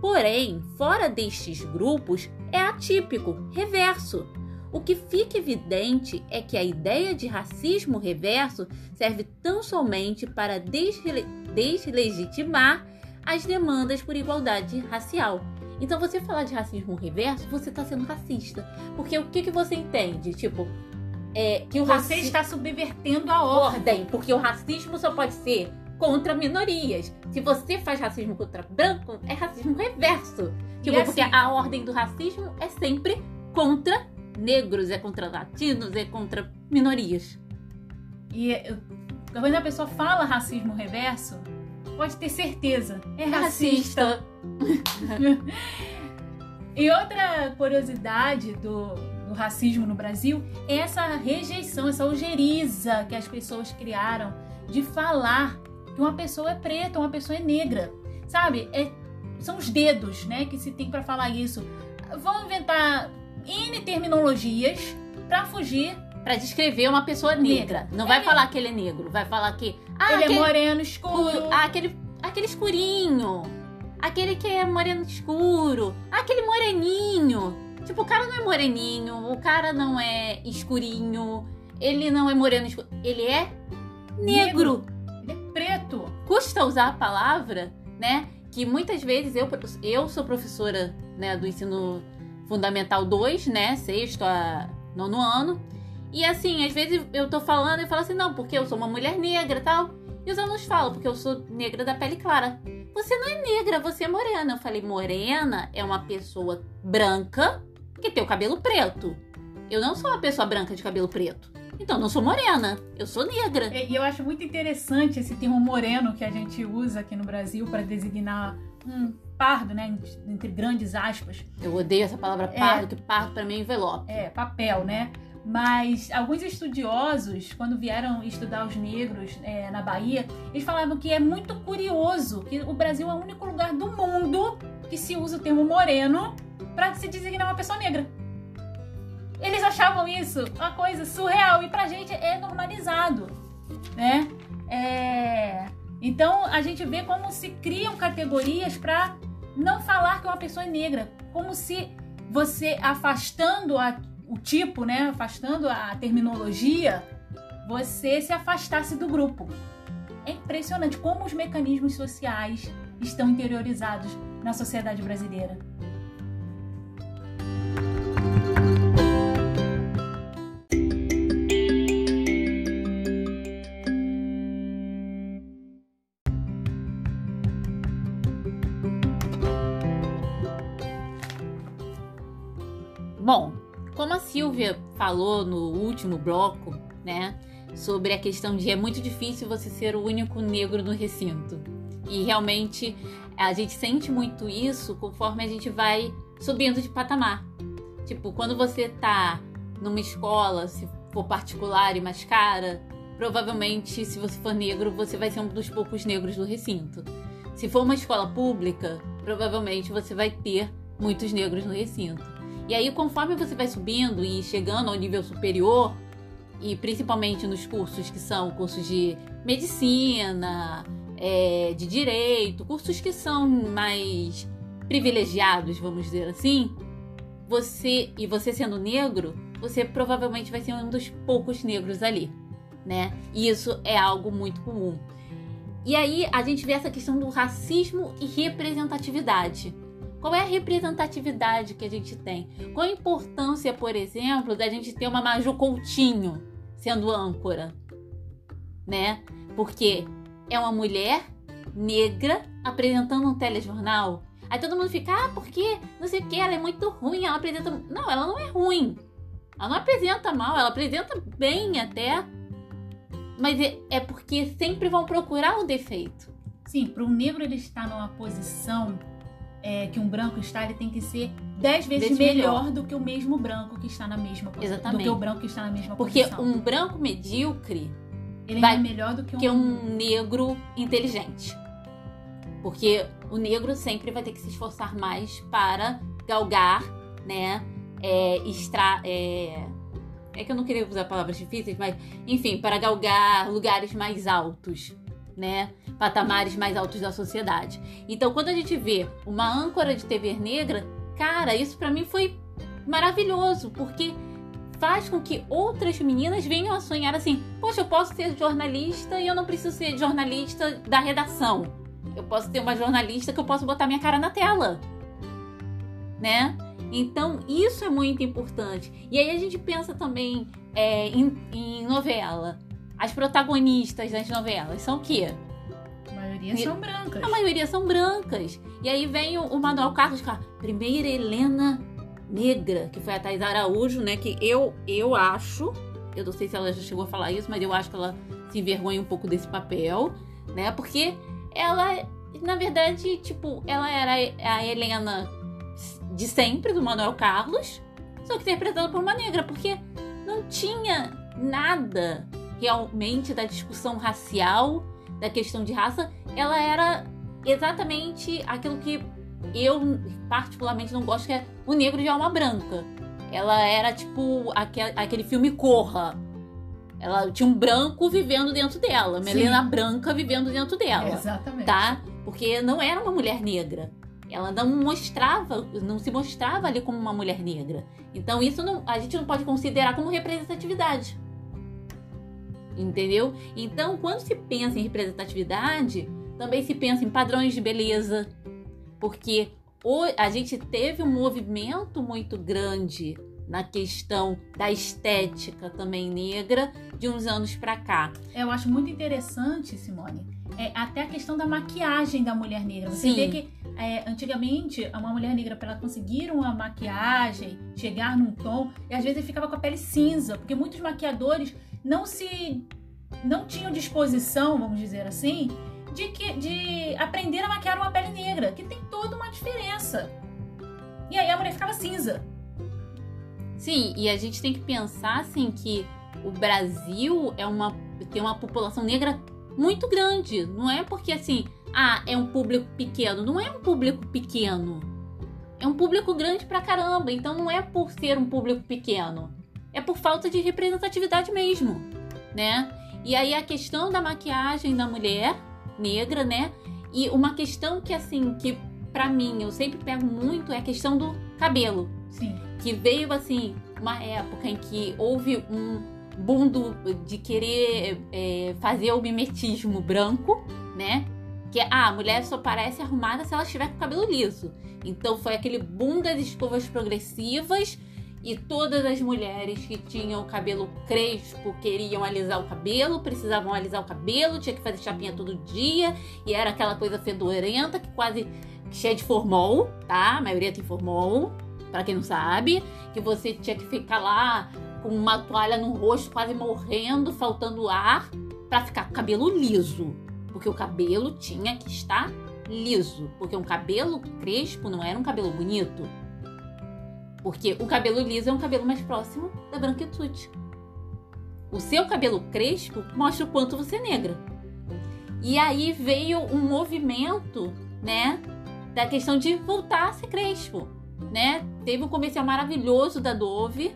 Porém, fora destes grupos, é atípico, reverso. O que fica evidente é que a ideia de racismo reverso serve tão somente para deslegitimar as demandas por igualdade racial. Então, você falar de racismo reverso, você está sendo racista. Porque o que, que você entende? Tipo, é, que o Você está subvertendo a ordem. ordem. Porque o racismo só pode ser contra minorias. Se você faz racismo contra branco, é racismo reverso. Tipo, porque assim, a ordem do racismo é sempre contra negros, é contra latinos, é contra minorias. E quando a pessoa fala racismo reverso, pode ter certeza, é, é racista. racista. (laughs) e outra curiosidade do, do racismo no Brasil é essa rejeição, essa ojeriza que as pessoas criaram de falar que uma pessoa é preta, uma pessoa é negra, sabe? É, são os dedos, né, que se tem para falar isso. Vão inventar N terminologias para fugir para descrever uma pessoa negra. negra. Não vai falar que ele é negro, vai falar que ah, ele é aquele, é moreno escuro, ah, aquele aquele escurinho, aquele que é moreno escuro, aquele moreninho. Tipo, o cara não é moreninho, o cara não é escurinho, ele não é moreno escuro, ele é negro. negro. Ele é preto. Custa usar a palavra, né? Que muitas vezes eu, eu sou professora né, do ensino fundamental 2, né? Sexto a nono ano. E assim, às vezes eu tô falando e falo assim, não, porque eu sou uma mulher negra e tal. E os alunos falam, porque eu sou negra da pele clara. Você não é negra, você é morena. Eu falei, morena é uma pessoa branca que tem o cabelo preto. Eu não sou uma pessoa branca de cabelo preto. Então, não sou morena, eu sou negra. E eu acho muito interessante esse termo moreno que a gente usa aqui no Brasil para designar um pardo, né? Entre grandes aspas. Eu odeio essa palavra pardo, é, que pardo para mim é envelope. É, papel, né? Mas alguns estudiosos, quando vieram estudar os negros é, na Bahia, eles falavam que é muito curioso que o Brasil é o único lugar do mundo que se usa o termo moreno para se designar uma pessoa negra. Eles achavam isso uma coisa surreal e pra gente é normalizado, né? É... Então a gente vê como se criam categorias para não falar que uma pessoa é negra, como se você afastando a, o tipo, né, afastando a terminologia, você se afastasse do grupo. É impressionante como os mecanismos sociais estão interiorizados na sociedade brasileira. Silvia falou no último bloco, né, sobre a questão de é muito difícil você ser o único negro no recinto. E realmente a gente sente muito isso conforme a gente vai subindo de patamar. Tipo, quando você tá numa escola, se for particular e mais cara, provavelmente, se você for negro, você vai ser um dos poucos negros do recinto. Se for uma escola pública, provavelmente você vai ter muitos negros no recinto. E aí, conforme você vai subindo e chegando ao nível superior, e principalmente nos cursos que são cursos de medicina, é, de direito, cursos que são mais privilegiados, vamos dizer assim, você e você sendo negro, você provavelmente vai ser um dos poucos negros ali, né? E isso é algo muito comum. E aí a gente vê essa questão do racismo e representatividade. Qual é a representatividade que a gente tem? Qual a importância, por exemplo, da gente ter uma Maju Coutinho sendo âncora? Né? Porque é uma mulher negra apresentando um telejornal. Aí todo mundo fica, ah, porque não sei o que, ela é muito ruim, ela apresenta. Não, ela não é ruim. Ela não apresenta mal, ela apresenta bem até. Mas é, é porque sempre vão procurar o defeito. Sim, para o negro ele estar numa posição é, que um branco está, ele tem que ser dez vezes melhor, melhor, do que o mesmo branco que está na mesma posição. Exatamente. Do que o branco que está na mesma Porque posição. Porque um branco medíocre ele vai é melhor do que um... que um negro inteligente. Porque o negro sempre vai ter que se esforçar mais para galgar, né? É, extra, é, é que eu não queria usar palavras difíceis, mas enfim, para galgar lugares mais altos, né? Patamares mais altos da sociedade. Então, quando a gente vê uma âncora de TV negra, cara, isso para mim foi maravilhoso, porque faz com que outras meninas venham a sonhar assim: poxa, eu posso ser jornalista e eu não preciso ser jornalista da redação. Eu posso ter uma jornalista que eu posso botar minha cara na tela, né? Então, isso é muito importante. E aí a gente pensa também é, em, em novela. As protagonistas das novelas são o quê? A maioria são brancas. A maioria são brancas. E aí vem o, o Manuel Carlos com a primeira Helena negra, que foi a Thais Araújo, né? Que eu, eu acho, eu não sei se ela já chegou a falar isso, mas eu acho que ela se envergonha um pouco desse papel, né? Porque ela, na verdade, tipo, ela era a Helena de sempre, do Manuel Carlos, só que interpretada por uma negra, porque não tinha nada realmente da discussão racial, da questão de raça, ela era exatamente aquilo que eu particularmente não gosto, que é o negro de alma branca. Ela era tipo aquele, aquele filme Corra. Ela tinha um branco vivendo dentro dela, uma Helena branca vivendo dentro dela. Exatamente. Tá? Porque não era uma mulher negra. Ela não mostrava, não se mostrava ali como uma mulher negra. Então isso não, a gente não pode considerar como representatividade. Entendeu? Então, quando se pensa em representatividade, também se pensa em padrões de beleza, porque a gente teve um movimento muito grande na questão da estética também negra de uns anos para cá. Eu acho muito interessante, Simone, é, até a questão da maquiagem da mulher negra. Você Sim. vê que é, antigamente uma mulher negra, para ela conseguir uma maquiagem, chegar num tom, e às vezes ficava com a pele cinza, porque muitos maquiadores não se. não tinham disposição, vamos dizer assim, de, que, de aprender a maquiar uma pele negra, que tem toda uma diferença. E aí a mulher ficava cinza. Sim, e a gente tem que pensar assim que o Brasil é uma tem uma população negra muito grande. Não é porque assim, ah, é um público pequeno. Não é um público pequeno. É um público grande pra caramba. Então não é por ser um público pequeno. É por falta de representatividade mesmo, né? E aí a questão da maquiagem da mulher negra, né? E uma questão que assim, que pra mim eu sempre pego muito é a questão do cabelo Sim. que veio assim uma época em que houve um boom do- de querer é, fazer o mimetismo branco, né? Que ah, a mulher só parece arrumada se ela estiver com o cabelo liso. Então foi aquele boom das escovas progressivas e todas as mulheres que tinham cabelo crespo queriam alisar o cabelo, precisavam alisar o cabelo, tinha que fazer chapinha todo dia e era aquela coisa fedorenta que quase cheia de formol, tá? A maioria tem formol, pra quem não sabe, que você tinha que ficar lá com uma toalha no rosto, quase morrendo, faltando ar, pra ficar com o cabelo liso. Porque o cabelo tinha que estar liso. Porque um cabelo crespo não era um cabelo bonito. Porque o cabelo liso é um cabelo mais próximo da branquitude. O seu cabelo crespo mostra o quanto você é negra. E aí veio um movimento, né, da questão de voltar a ser crespo, né? Teve um comercial maravilhoso da Dove,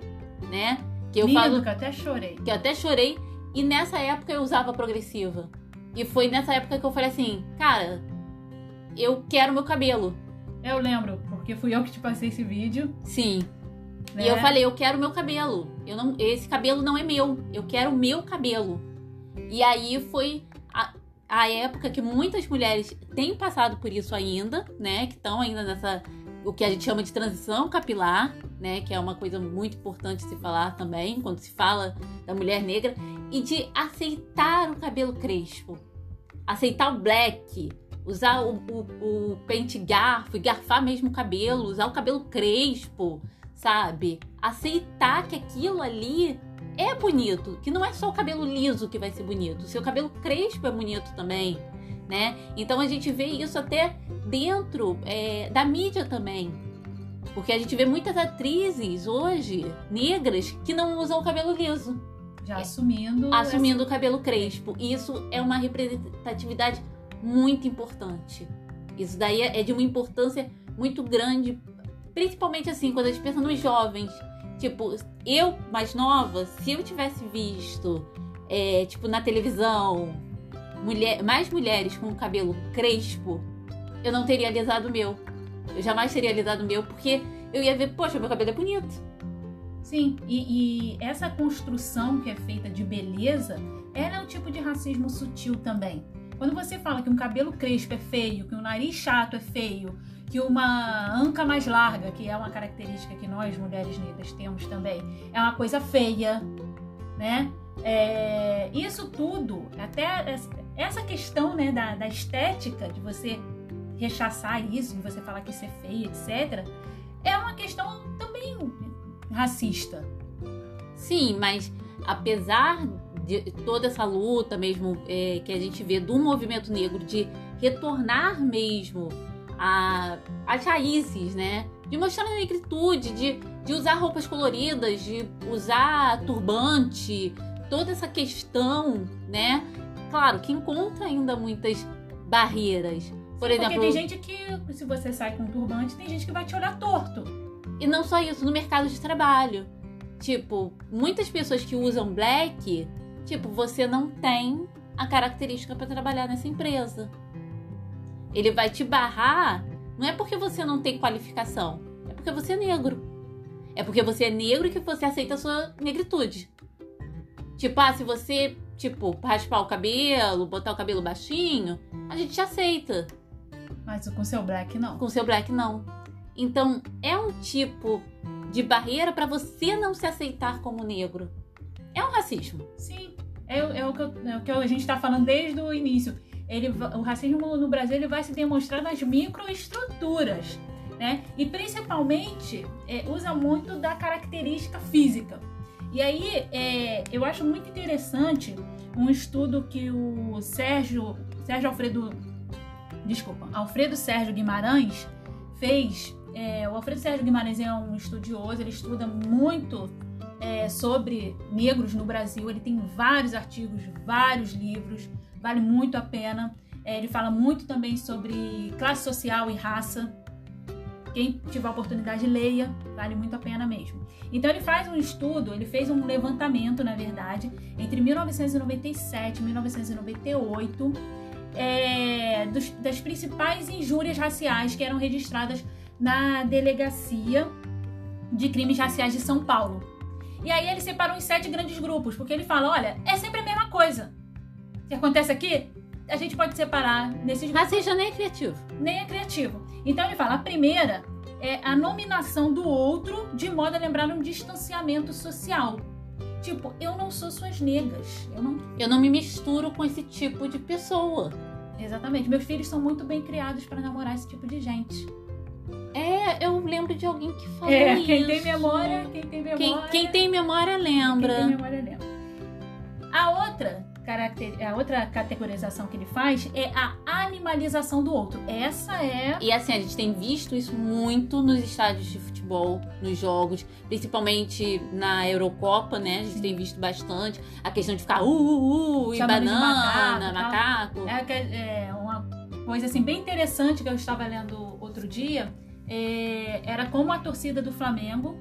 né? Que eu Lindo, falo que eu até chorei. que eu até chorei. E nessa época eu usava progressiva. E foi nessa época que eu falei assim, cara, eu quero meu cabelo. Eu lembro, porque fui eu que te passei esse vídeo. Sim. Né? E eu falei, eu quero meu cabelo. Eu não, esse cabelo não é meu. Eu quero o meu cabelo. E aí foi a, a época que muitas mulheres têm passado por isso ainda, né? Que estão ainda nessa o que a gente chama de transição capilar, né? Que é uma coisa muito importante se falar também quando se fala da mulher negra e de aceitar o cabelo crespo, aceitar o black, usar o, o, o pente garfo e garfar mesmo o cabelo, usar o cabelo crespo, sabe? Aceitar que aquilo ali é bonito, que não é só o cabelo liso que vai ser bonito, seu cabelo crespo é bonito também, né? Então a gente vê isso até dentro é, da mídia também. Porque a gente vê muitas atrizes hoje, negras, que não usam o cabelo liso, Já assumindo. assumindo o cabelo crespo. E isso é uma representatividade muito importante. Isso daí é de uma importância muito grande, principalmente assim, quando a gente pensa nos jovens. Tipo, eu, mais nova, se eu tivesse visto, é, tipo, na televisão, mulher, mais mulheres com cabelo crespo, eu não teria alisado o meu. Eu jamais teria alisado o meu, porque eu ia ver, poxa, meu cabelo é bonito. Sim, e, e essa construção que é feita de beleza, ela é um tipo de racismo sutil também. Quando você fala que um cabelo crespo é feio, que um nariz chato é feio, que uma anca mais larga, que é uma característica que nós mulheres negras temos também, é uma coisa feia, né? É, isso tudo, até essa questão né, da, da estética, de você rechaçar isso, de você falar que isso é feio, etc., é uma questão também racista. Sim, mas apesar de toda essa luta mesmo é, que a gente vê do movimento negro de retornar mesmo a, as raízes, né? De mostrar a negritude, de, de usar roupas coloridas, de usar turbante, toda essa questão, né? Claro que encontra ainda muitas barreiras. Por Porque exemplo, tem gente que, se você sai com um turbante, tem gente que vai te olhar torto. E não só isso, no mercado de trabalho. Tipo, muitas pessoas que usam black, tipo, você não tem a característica para trabalhar nessa empresa. Ele vai te barrar, não é porque você não tem qualificação, é porque você é negro. É porque você é negro que você aceita a sua negritude. Tipo, ah, se você, tipo, raspar o cabelo, botar o cabelo baixinho, a gente te aceita. Mas com seu black, não. Com seu black, não. Então, é um tipo de barreira para você não se aceitar como negro. É um racismo. Sim, é, é, o, que eu, é o que a gente está falando desde o início. Ele, o racismo no Brasil ele vai se demonstrar nas microestruturas, né? E principalmente é, usa muito da característica física. E aí é, eu acho muito interessante um estudo que o Sérgio, Sérgio Alfredo, desculpa, Alfredo Sérgio Guimarães fez. É, o Alfredo Sérgio Guimarães é um estudioso, ele estuda muito é, sobre negros no Brasil. Ele tem vários artigos, vários livros, vale muito a pena. É, ele fala muito também sobre classe social e raça. Quem tiver a oportunidade, leia, vale muito a pena mesmo. Então ele faz um estudo, ele fez um levantamento, na verdade, entre 1997 e 1998, é, dos, das principais injúrias raciais que eram registradas na delegacia de crimes raciais de São Paulo. E aí ele separou em sete grandes grupos, porque ele fala: olha, é sempre a mesma coisa. O que acontece aqui, a gente pode separar nesses grupos. Racismo nem é criativo. Nem é criativo. Então ele fala: a primeira é a nominação do outro de modo a lembrar um distanciamento social. Tipo, eu não sou suas negas. Eu não, eu não me misturo com esse tipo de pessoa. Exatamente. Meus filhos são muito bem criados para namorar esse tipo de gente. É, eu lembro de alguém que falou é, isso. Quem tem memória, quem tem memória. Quem, quem tem memória lembra. Quem tem memória lembra. A outra, caracter, a outra categorização que ele faz é a animalização do outro. Essa é. E assim, a gente tem visto isso muito nos estádios de futebol, nos jogos, principalmente na Eurocopa, né? A gente Sim. tem visto bastante a questão de ficar uh, uh, uh, e banana, macaco. macaco. É, é uma coisa assim bem interessante que eu estava lendo outro dia é, era como a torcida do Flamengo,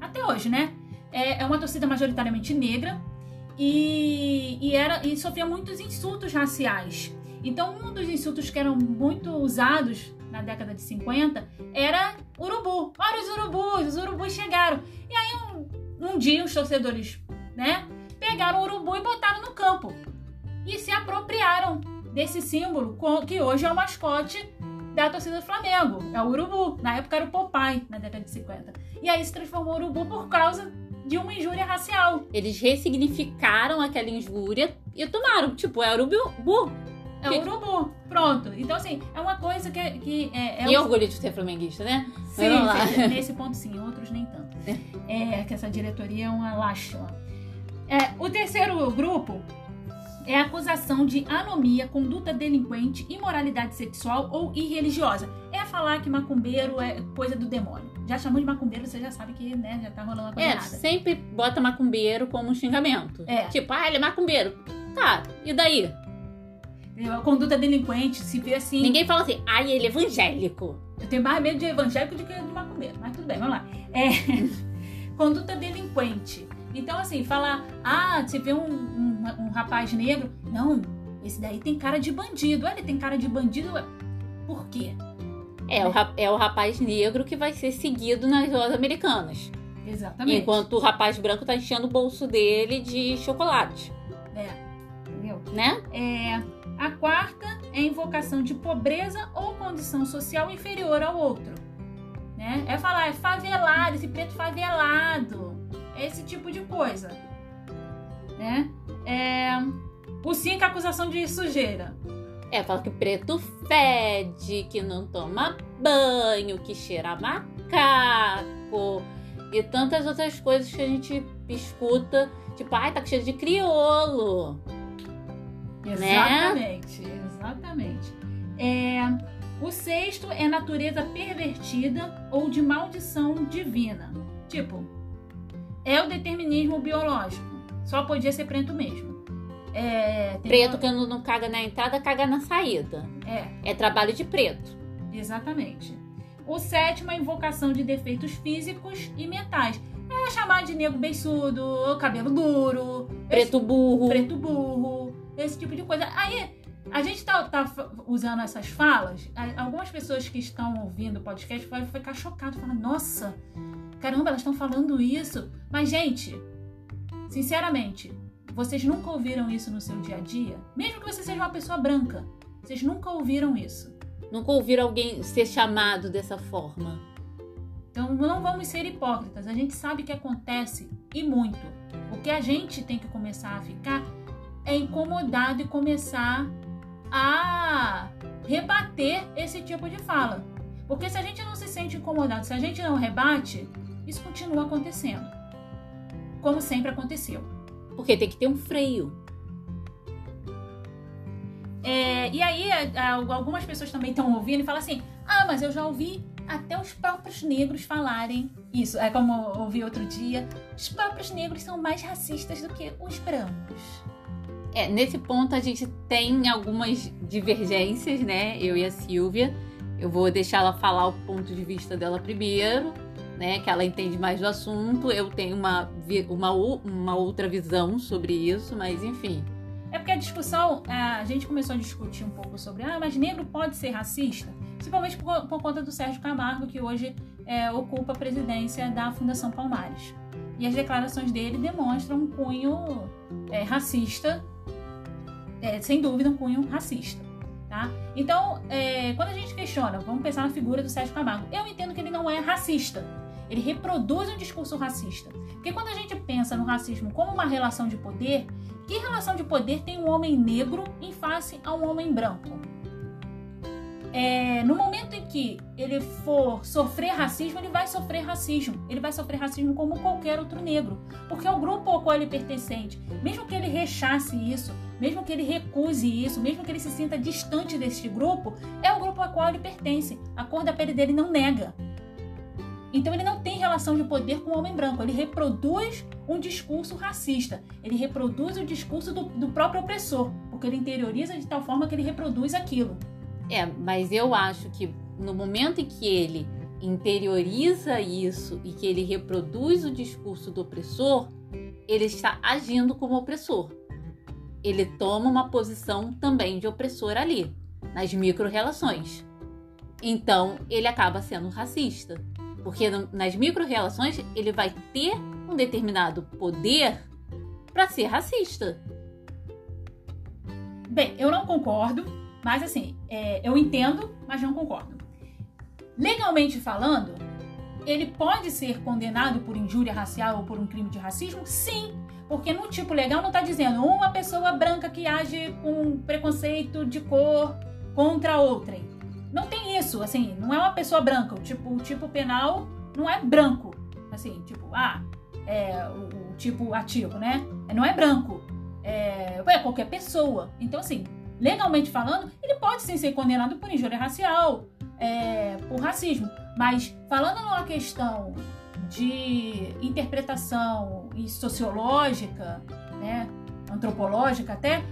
até hoje, né? É, é uma torcida majoritariamente negra e, e, era, e sofria muitos insultos raciais. Então, um dos insultos que eram muito usados na década de 50 era urubu. Olha os urubus, os urubus chegaram. E aí, um, um dia, os torcedores, né, pegaram o urubu e botaram no campo. E se apropriaram desse símbolo, que hoje é o mascote da torcida do Flamengo. É o Urubu. Na época era o Popeye, na década de 50. E aí se transformou o Urubu por causa de uma injúria racial. Eles ressignificaram aquela injúria e tomaram. Tipo, é Urubu. É o Urubu. Pronto. Então, assim, é uma coisa que, que é. é e um... orgulho de ser flamenguista, né? Sim, sim, (laughs) nesse ponto sim, outros nem tanto. É que essa diretoria é uma lástima. É, o terceiro grupo é a acusação de anomia, conduta delinquente, imoralidade sexual ou irreligiosa. É falar que macumbeiro é coisa do demônio. Já chamou de macumbeiro, você já sabe que né, já tá rolando uma coisa É, sempre bota macumbeiro como um xingamento. É. Tipo, ah, ele é macumbeiro. Tá, e daí? A conduta delinquente, se vê assim. Ninguém fala assim, ai, ele é evangélico. Eu tenho mais medo de evangélico do que de macumbeiro, mas tudo bem, vamos lá. É. (laughs) conduta delinquente. Então, assim, falar, ah, você vê um, um, um, rapaz negro, não, esse daí tem cara de bandido. Ele tem cara de bandido, por quê? É, o, é o rapaz negro que vai ser seguido nas ruas americanas. Exatamente. Enquanto o rapaz branco tá enchendo o bolso dele de chocolate. É, entendeu? Né? É, a quarta é invocação de pobreza ou condição social inferior ao outro. Né? É falar, é favelado, esse preto favelado esse tipo de coisa. Né? É, o 5 acusação de sujeira. É, fala que preto fede, que não toma banho, que cheira macaco e tantas outras coisas que a gente escuta, tipo, ai, tá cheio de criolo. Exatamente, né? exatamente. É, o sexto é natureza pervertida ou de maldição divina. Tipo, é o determinismo biológico. Só podia ser preto mesmo. É, preto uma... que não caga na entrada, caga na saída. É. É trabalho de preto. Exatamente. O sétimo é a invocação de defeitos físicos e mentais. É chamar de negro beiçudo, cabelo duro, preto esse... burro. Preto burro, esse tipo de coisa. Aí, a gente tá, tá, usando essas falas, algumas pessoas que estão ouvindo o podcast vão ficar chocadas, falando, nossa, Caramba, elas estão falando isso. Mas, gente, sinceramente, vocês nunca ouviram isso no seu dia a dia? Mesmo que você seja uma pessoa branca, vocês nunca ouviram isso. Nunca ouviram alguém ser chamado dessa forma. Então não vamos ser hipócritas. A gente sabe que acontece e muito. O que a gente tem que começar a ficar é incomodado e começar a rebater esse tipo de fala. Porque se a gente não se sente incomodado, se a gente não rebate, isso continua acontecendo. Como sempre aconteceu. Porque tem que ter um freio. É, e aí, algumas pessoas também estão ouvindo e falam assim: ah, mas eu já ouvi até os próprios negros falarem isso. É como eu ouvi outro dia: os próprios negros são mais racistas do que os brancos. É, nesse ponto a gente tem algumas divergências, né? Eu e a Silvia. Eu vou deixar ela falar o ponto de vista dela primeiro, né? Que ela entende mais do assunto. Eu tenho uma, uma, uma outra visão sobre isso, mas enfim. É porque a discussão, é, a gente começou a discutir um pouco sobre, ah, mas negro pode ser racista? Principalmente por, por conta do Sérgio Camargo, que hoje é, ocupa a presidência da Fundação Palmares. E as declarações dele demonstram um cunho é, racista é, sem dúvida, um cunho racista. Tá? Então, é, quando a gente questiona, vamos pensar na figura do Sérgio Camargo, eu entendo que ele não é racista. Ele reproduz um discurso racista. Porque quando a gente pensa no racismo como uma relação de poder, que relação de poder tem um homem negro em face a um homem branco? É, no momento em que ele for sofrer racismo, ele vai sofrer racismo. Ele vai sofrer racismo como qualquer outro negro. Porque o grupo ao qual ele pertencente, mesmo que ele rechace isso, mesmo que ele recuse isso, mesmo que ele se sinta distante deste grupo, é o grupo ao qual ele pertence. A cor da pele dele não nega. Então ele não tem relação de poder com o homem branco, ele reproduz um discurso racista, ele reproduz o discurso do, do próprio opressor, porque ele interioriza de tal forma que ele reproduz aquilo. É, mas eu acho que no momento em que ele interioriza isso e que ele reproduz o discurso do opressor, ele está agindo como opressor ele toma uma posição também de opressor ali, nas micro-relações. Então, ele acaba sendo racista. Porque nas micro-relações, ele vai ter um determinado poder para ser racista. Bem, eu não concordo, mas assim, é, eu entendo, mas não concordo. Legalmente falando, ele pode ser condenado por injúria racial ou por um crime de racismo? Sim, porque no tipo legal não está dizendo uma pessoa branca que age com preconceito de cor contra outrem. Não tem isso, assim, não é uma pessoa branca. O tipo, o tipo penal não é branco. Assim, tipo, ah, é o, o tipo ativo, né? Não é branco. É, é qualquer pessoa. Então, assim, legalmente falando, ele pode sim ser condenado por injúria racial, é, por racismo. Mas falando numa questão de interpretação e sociológica, né, antropológica até,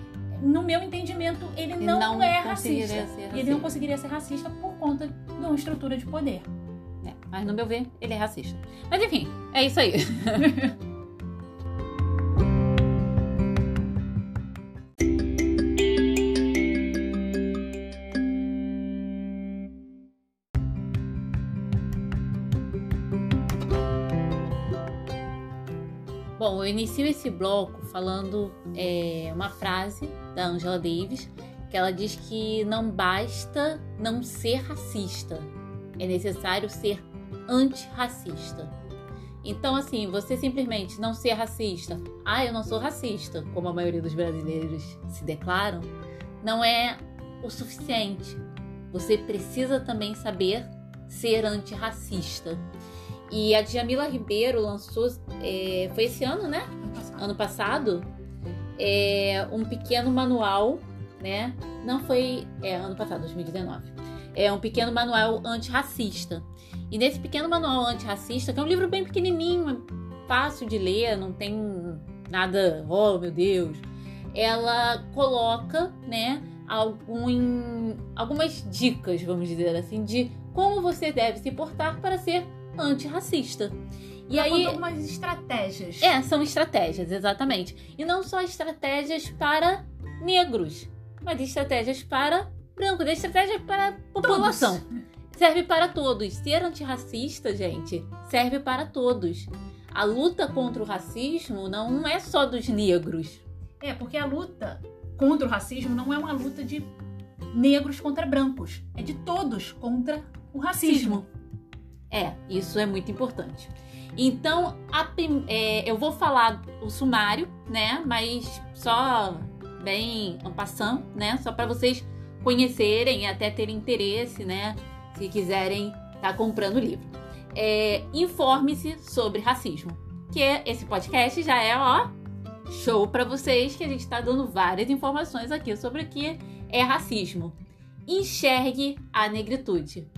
no meu entendimento, ele não, não é racista. racista. Ele não conseguiria ser racista por conta de uma estrutura de poder. É, mas no meu ver, ele é racista. Mas enfim, é isso aí. (laughs) inicio esse bloco falando é, uma frase da Angela Davis, que ela diz que não basta não ser racista, é necessário ser antirracista. Então, assim, você simplesmente não ser racista, ah, eu não sou racista, como a maioria dos brasileiros se declaram, não é o suficiente. Você precisa também saber ser antirracista. E a Djamila Ribeiro lançou, é, foi esse ano, né? Ano passado, é, um pequeno manual, né? Não foi, é, ano passado, 2019. É um pequeno manual antirracista. E nesse pequeno manual antirracista, que é um livro bem pequenininho, é fácil de ler, não tem nada, oh meu Deus, ela coloca, né, algum, algumas dicas, vamos dizer assim, de como você deve se portar para ser antirracista. E aí algumas estratégias. É, são estratégias, exatamente. E não só estratégias para negros, mas estratégias para brancos, estratégias para a população. Todos. Serve para todos. Ser antirracista, gente, serve para todos. A luta contra o racismo não é só dos negros. É, porque a luta contra o racismo não é uma luta de negros contra brancos, é de todos contra o racismo. É, isso é muito importante. Então, a, é, eu vou falar o sumário, né? Mas só bem en passant, né? Só para vocês conhecerem e até terem interesse, né? Se quiserem estar tá comprando o livro. É, Informe-se sobre racismo, que esse podcast já é, ó, show para vocês que a gente está dando várias informações aqui sobre o que é racismo. Enxergue a negritude.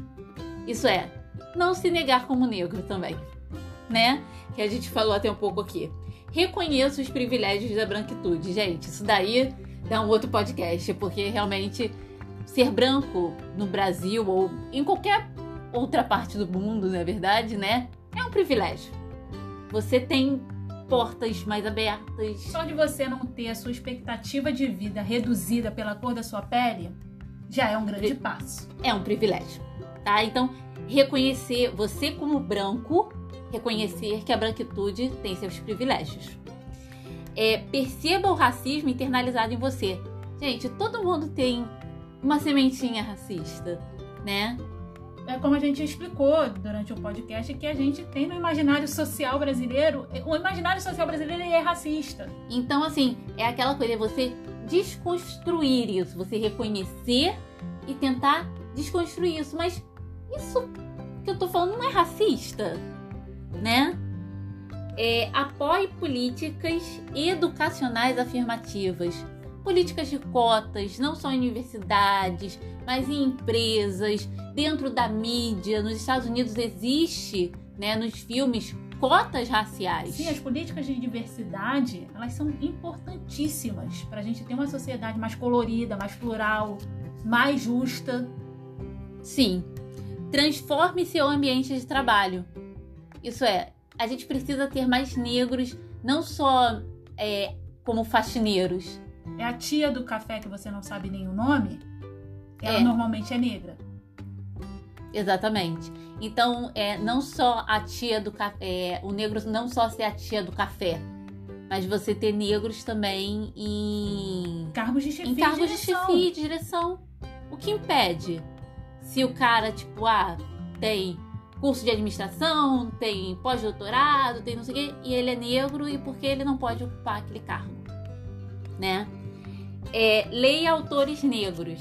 Isso é, não se negar como negro também, né? Que a gente falou até um pouco aqui. Reconheça os privilégios da branquitude, gente. Isso daí dá um outro podcast, porque realmente ser branco no Brasil ou em qualquer outra parte do mundo, na é verdade, né? É um privilégio. Você tem portas mais abertas. Só de você não ter a sua expectativa de vida reduzida pela cor da sua pele, já é um grande passo. É um privilégio, tá? Então, reconhecer você como branco, reconhecer que a branquitude tem seus privilégios. É, perceba o racismo internalizado em você. Gente, todo mundo tem uma sementinha racista, né? é como a gente explicou durante o podcast, que a gente tem no imaginário social brasileiro, o imaginário social brasileiro é racista. Então, assim, é aquela coisa, é você desconstruir isso, você reconhecer e tentar desconstruir isso. Mas isso que eu tô falando não é racista, né? É, apoie políticas educacionais afirmativas políticas de cotas, não só em universidades, mas em empresas, dentro da mídia. Nos Estados Unidos existe, né, nos filmes, cotas raciais. Sim, as políticas de diversidade, elas são importantíssimas para a gente ter uma sociedade mais colorida, mais plural, mais justa. Sim. Transforme seu ambiente de trabalho. Isso é, a gente precisa ter mais negros, não só é, como faxineiros, é a tia do café que você não sabe nem o nome, ela é. normalmente é negra. Exatamente. Então, é não só a tia do café, o negro não só ser a tia do café, mas você ter negros também em cargos de chefia, em cargos de, chefia de direção. O que impede? Se o cara, tipo, ah, tem curso de administração, tem pós-doutorado, tem não sei o quê, e ele é negro e por que ele não pode ocupar aquele cargo, né? É, leia autores negros.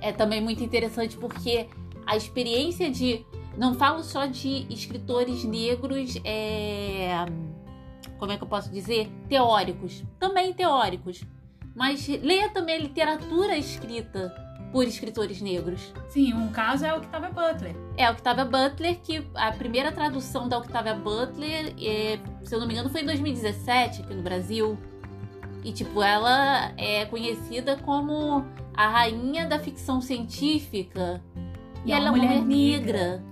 É também muito interessante porque a experiência de. Não falo só de escritores negros, é, como é que eu posso dizer? Teóricos. Também teóricos. Mas leia também literatura escrita por escritores negros. Sim, um caso é a Octavia Butler. É a Octavia Butler, que a primeira tradução da Octavia Butler, é, se eu não me engano, foi em 2017 aqui no Brasil. E, tipo, ela é conhecida como a rainha da ficção científica. E, e ela é uma mulher, mulher negra.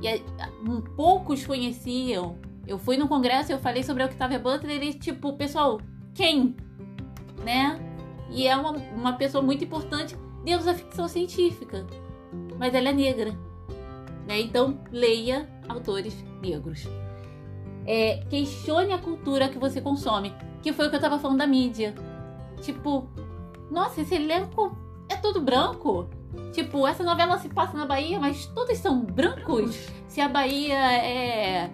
negra. E poucos conheciam. Eu fui no congresso e eu falei sobre a Octavia Butler e, tipo, pessoal, quem? Né? E é uma, uma pessoa muito importante dentro da ficção científica. Mas ela é negra. Né? Então, leia autores negros. É, questione a cultura que você consome. Que foi o que eu tava falando da mídia. Tipo, nossa, esse elenco é todo branco. Tipo, essa novela se passa na Bahia, mas todos são brancos. Se a Bahia é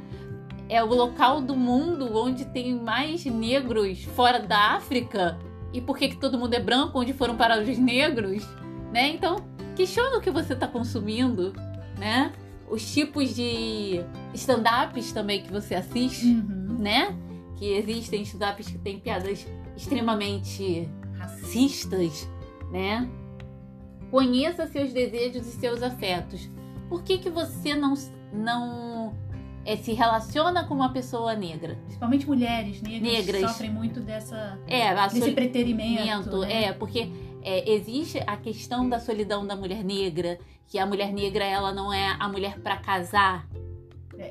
é o local do mundo onde tem mais negros fora da África, e por que, que todo mundo é branco, onde foram parar os negros, né? Então, questiona o que você está consumindo, né? Os tipos de stand-ups também que você assiste, uhum. né? que existem stand-ups que têm piadas extremamente racistas, né? Conheça seus desejos e seus afetos. Por que, que você não, não é, se relaciona com uma pessoa negra? Principalmente mulheres negras, negras. sofrem muito dessa, é, desse preterimento. Né? É, porque é, existe a questão da solidão da mulher negra, que a mulher negra ela não é a mulher para casar,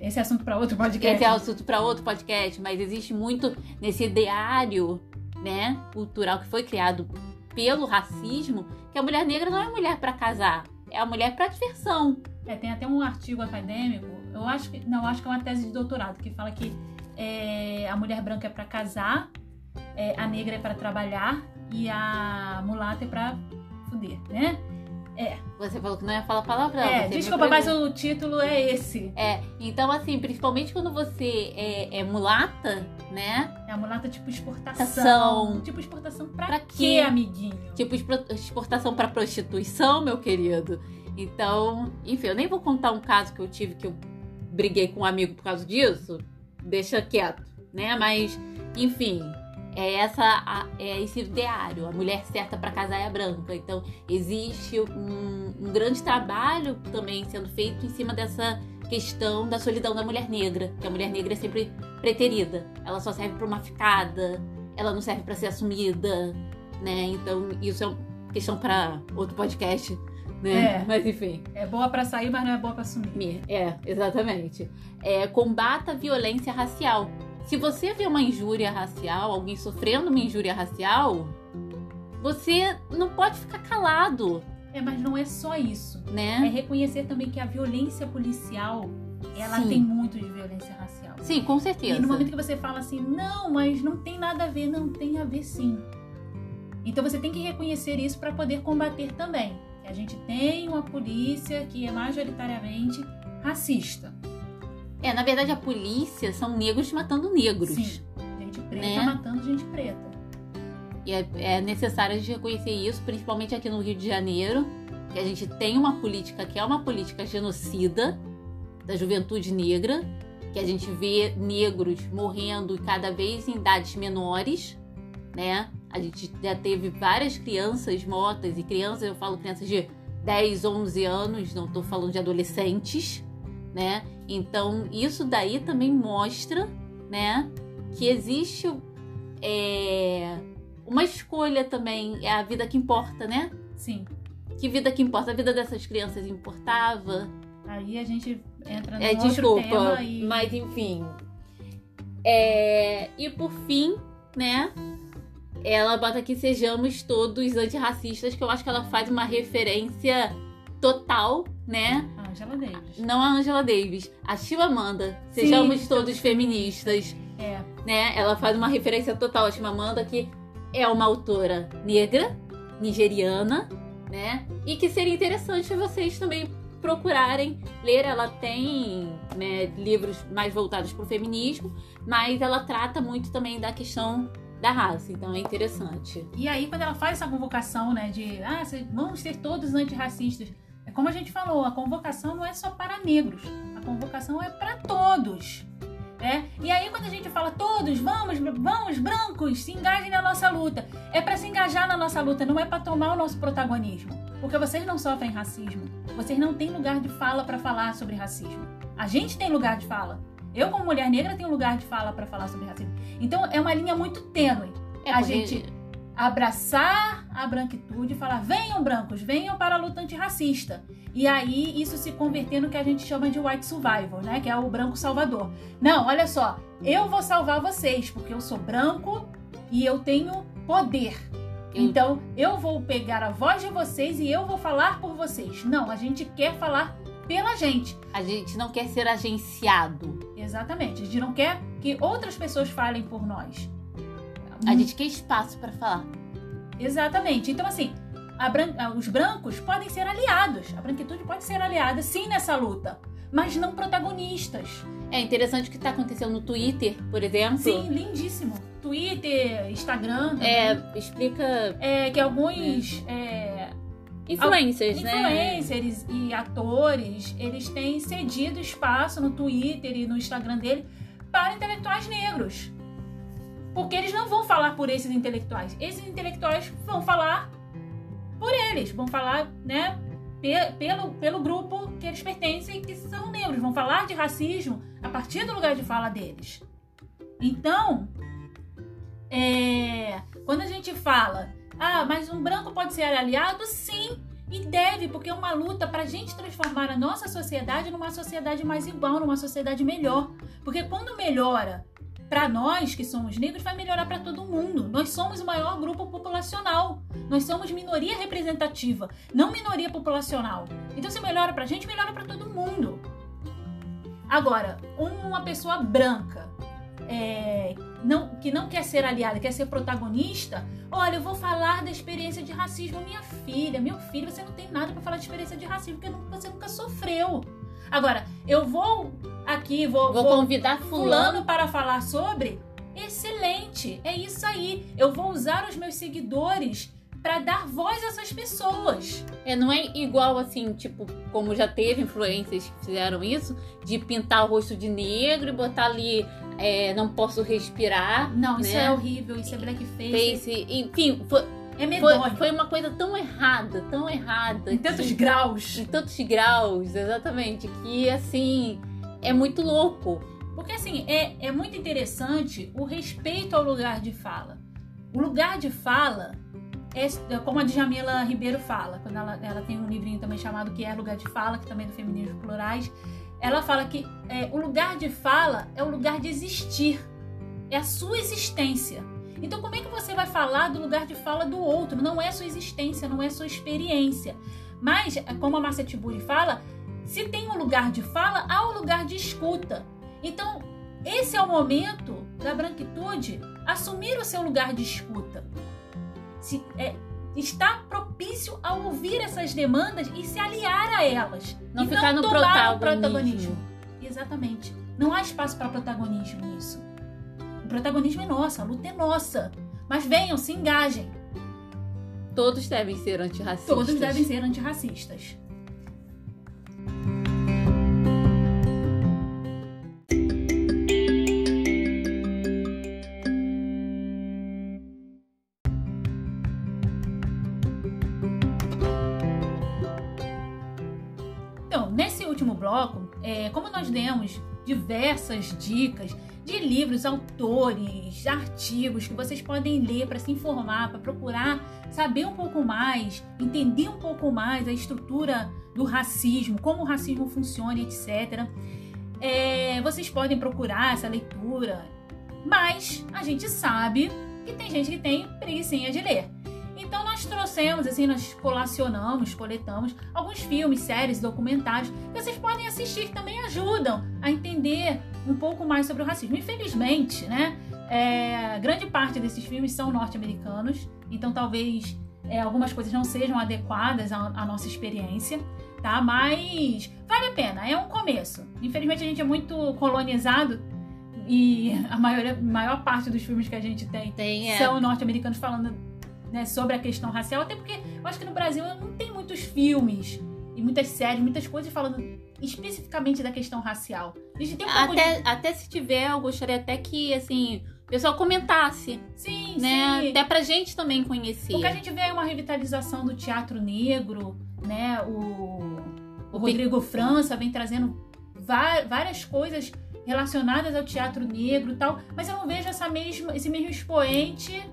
esse é assunto para outro podcast. Esse é assunto para outro podcast, mas existe muito nesse ideário, né, cultural que foi criado pelo racismo, que a mulher negra não é mulher para casar, é a mulher para diversão. É, tem até um artigo acadêmico, eu acho que não, acho que é uma tese de doutorado que fala que é, a mulher branca é para casar, é, a negra é para trabalhar e a mulata é para fuder, né? É. Você falou que não ia falar palavrão. É, desculpa, mas o título é esse. É, então assim, principalmente quando você é, é mulata, né? É a mulata tipo exportação. Exportação. Tipo exportação pra, Pra quê, quê? amiguinho? Tipo exportação pra prostituição, meu querido. Então, enfim, eu nem vou contar um caso que eu tive que eu briguei com um amigo por causa disso. Deixa quieto, né? Mas, enfim, é essa é esse ideário. A mulher certa pra casar é a branca. Então, existe um, um grande trabalho também sendo feito em cima dessa questão da solidão da mulher negra. Que a mulher negra é sempre preterida. Ela só serve pra uma ficada, ela não serve pra ser assumida, né? Então, isso é uma questão pra outro podcast, né? É. Mas enfim. É boa pra sair, mas não é boa pra sumir. É, exatamente. É, combata a violência racial. Se você vê uma injúria racial, alguém sofrendo uma injúria racial, você não pode ficar calado, É, mas não é só isso. É né? reconhecer também que a violência policial, ela Sim. tem muito de violência racial. Sim, com E certeza. no momento que você fala assim, não, mas não tem nada a ver, não tem a ver sim. Então você tem que reconhecer isso para poder combater também. Que a gente tem uma polícia que é majoritariamente racista. É, na verdade, a polícia são negros matando negros. Sim. Gente preta Né? matando gente preta. E é, é necessário a gente reconhecer isso, principalmente aqui no Rio de Janeiro, que a gente tem uma política que é uma política genocida da juventude negra, que a gente vê negros morrendo cada vez em idades menores, né? A gente já teve várias crianças mortas, e crianças, eu falo crianças de 10, 11 anos, não tô falando de adolescentes, né? Então, isso daí também mostra, né, que existe é, uma escolha também, é a vida que importa, né? Sim. Que vida que importa? A vida dessas crianças importava? Aí a gente entra no É, outro desculpa, tema e mas enfim. É, e por fim, né? Ela bota aqui sejamos todos antirracistas, que eu acho que ela faz uma referência total, né? a Angela Davis. Não a Angela Davis, a Chimamanda. Sejamos Sim. todos feministas, É, né? Ela faz uma referência total a Chimamanda, que é uma autora negra, nigeriana, né? E que seria interessante vocês também procurarem ler. Ela tem né, livros mais voltados para o feminismo, mas ela trata muito também da questão da raça, então é interessante. E aí, quando ela faz essa convocação, né, de ah, vamos ser todos antirracistas, é como a gente falou, a convocação não é só para negros, a convocação é para todos. Né? E aí, quando a gente fala todos, vamos, vamos, brancos, se engajem na nossa luta. É para se engajar na nossa luta, não é para tomar o nosso protagonismo. Porque vocês não sofrem racismo. Vocês não têm lugar de fala para falar sobre racismo. A gente tem lugar de fala. Eu, como mulher negra, tenho lugar de fala para falar sobre racismo. Então, é uma linha muito tênue É a gente abraçar a branquitude e falar: venham brancos, venham para a luta antirracista. E aí isso se converter no que a gente chama de white survival, né? Que é o branco salvador. Não, olha só, eu vou salvar vocês porque eu sou branco e eu tenho poder. Então eu vou pegar a voz de vocês e eu vou falar por vocês. Não, a gente quer falar pela gente. A gente não quer ser agenciado. Exatamente. A gente não quer que outras pessoas falem por nós. A gente quer espaço para falar. Exatamente. Então, assim, bran- ah, os brancos podem ser aliados. A branquitude pode ser aliada, sim, nessa luta. Mas não protagonistas. É interessante o que está acontecendo no Twitter, por exemplo. Sim, lindíssimo. Twitter, Instagram. também. É, explica É, que alguns é, influencers, né? influencers e atores, eles têm cedido espaço no Twitter e no Instagram dele para intelectuais negros. Porque eles não vão falar por esses intelectuais. Esses intelectuais vão falar por eles, vão falar, né, pe- pelo, pelo grupo que eles pertencem, que são negros. Vão falar de racismo a partir do lugar de fala deles. Então, é, quando a gente fala, ah, mas um branco pode ser aliado, sim, e deve, porque é uma luta para a gente transformar a nossa sociedade numa sociedade mais igual, numa sociedade melhor. Porque quando melhora para nós que somos negros, vai melhorar para todo mundo. Nós somos o maior grupo populacional. Nós somos minoria representativa, não minoria populacional. Então, se melhora para a gente, melhora para todo mundo. Agora, uma pessoa branca é, não, que não quer ser aliada, quer ser protagonista, olha, eu vou falar da experiência de racismo. Minha filha, meu filho, você não tem nada para falar de experiência de racismo, porque você nunca sofreu. Agora, eu vou aqui, vou, vou, vou convidar fulano. para falar sobre. Excelente, é isso aí. Eu vou usar os meus seguidores para dar voz a essas pessoas. É, não é igual assim, tipo, como já teve influências que fizeram isso, de pintar o rosto de negro e botar ali é, não posso respirar. Não, né? isso é horrível, isso é blackface. Face, enfim, foi, é foi, foi, uma coisa tão errada, tão errada. Em tantos que, graus. Em tantos graus, exatamente. Que assim, é muito louco. Porque assim, é, é muito interessante o respeito ao lugar de fala. O lugar de fala é, é como a Djamila Ribeiro fala, quando ela, ela tem um livrinho também chamado Que é Lugar de Fala, que também é do Feminismo Plurais. Ela fala que é, o lugar de fala é o lugar de existir, é a sua existência. Então, como é que você vai falar do lugar de fala do outro? Não é sua existência, não é sua experiência. Mas, como a Marcia Tiburi fala, se tem um lugar de fala, há um lugar de escuta. Então, esse é o momento da branquitude assumir o seu lugar de escuta. Se, é, está propício a ouvir essas demandas e se aliar a elas. Não e ficar não no protagonismo. protagonismo. Exatamente. Não há espaço para protagonismo nisso. O protagonismo é nosso, a luta é nossa. Mas venham, se engajem. Todos devem ser antirracistas. Todos devem ser antirracistas. Diversas dicas de livros, autores, artigos que vocês podem ler para se informar, para procurar saber um pouco mais, entender um pouco mais a estrutura do racismo, como o racismo funciona, etc. É, vocês podem procurar essa leitura, mas a gente sabe que tem gente que tem preguiça de ler. Nós trouxemos, assim, nós colacionamos, coletamos alguns filmes, séries, documentários que vocês podem assistir que também ajudam a entender um pouco mais sobre o racismo. Infelizmente, né? É, grande parte desses filmes são norte-americanos, então talvez é, algumas coisas não sejam adequadas à, à, nossa experiência, tá? Mas vale a pena, é um começo. Infelizmente a gente é muito colonizado e a maior, maior parte dos filmes que a gente tem, tem é. são norte-americanos falando né, sobre a questão racial, até porque eu acho que no Brasil não tem muitos filmes e muitas séries, muitas coisas falando especificamente da questão racial. A gente tem um até, de... até se tiver, eu gostaria até que, assim, o pessoal comentasse. Sim, né? sim. Até pra gente também conhecer. Porque a gente vê uma revitalização do teatro negro, né? O, o Rodrigo França vem trazendo várias coisas relacionadas ao teatro negro e tal, mas eu não vejo essa mesma, esse mesmo expoente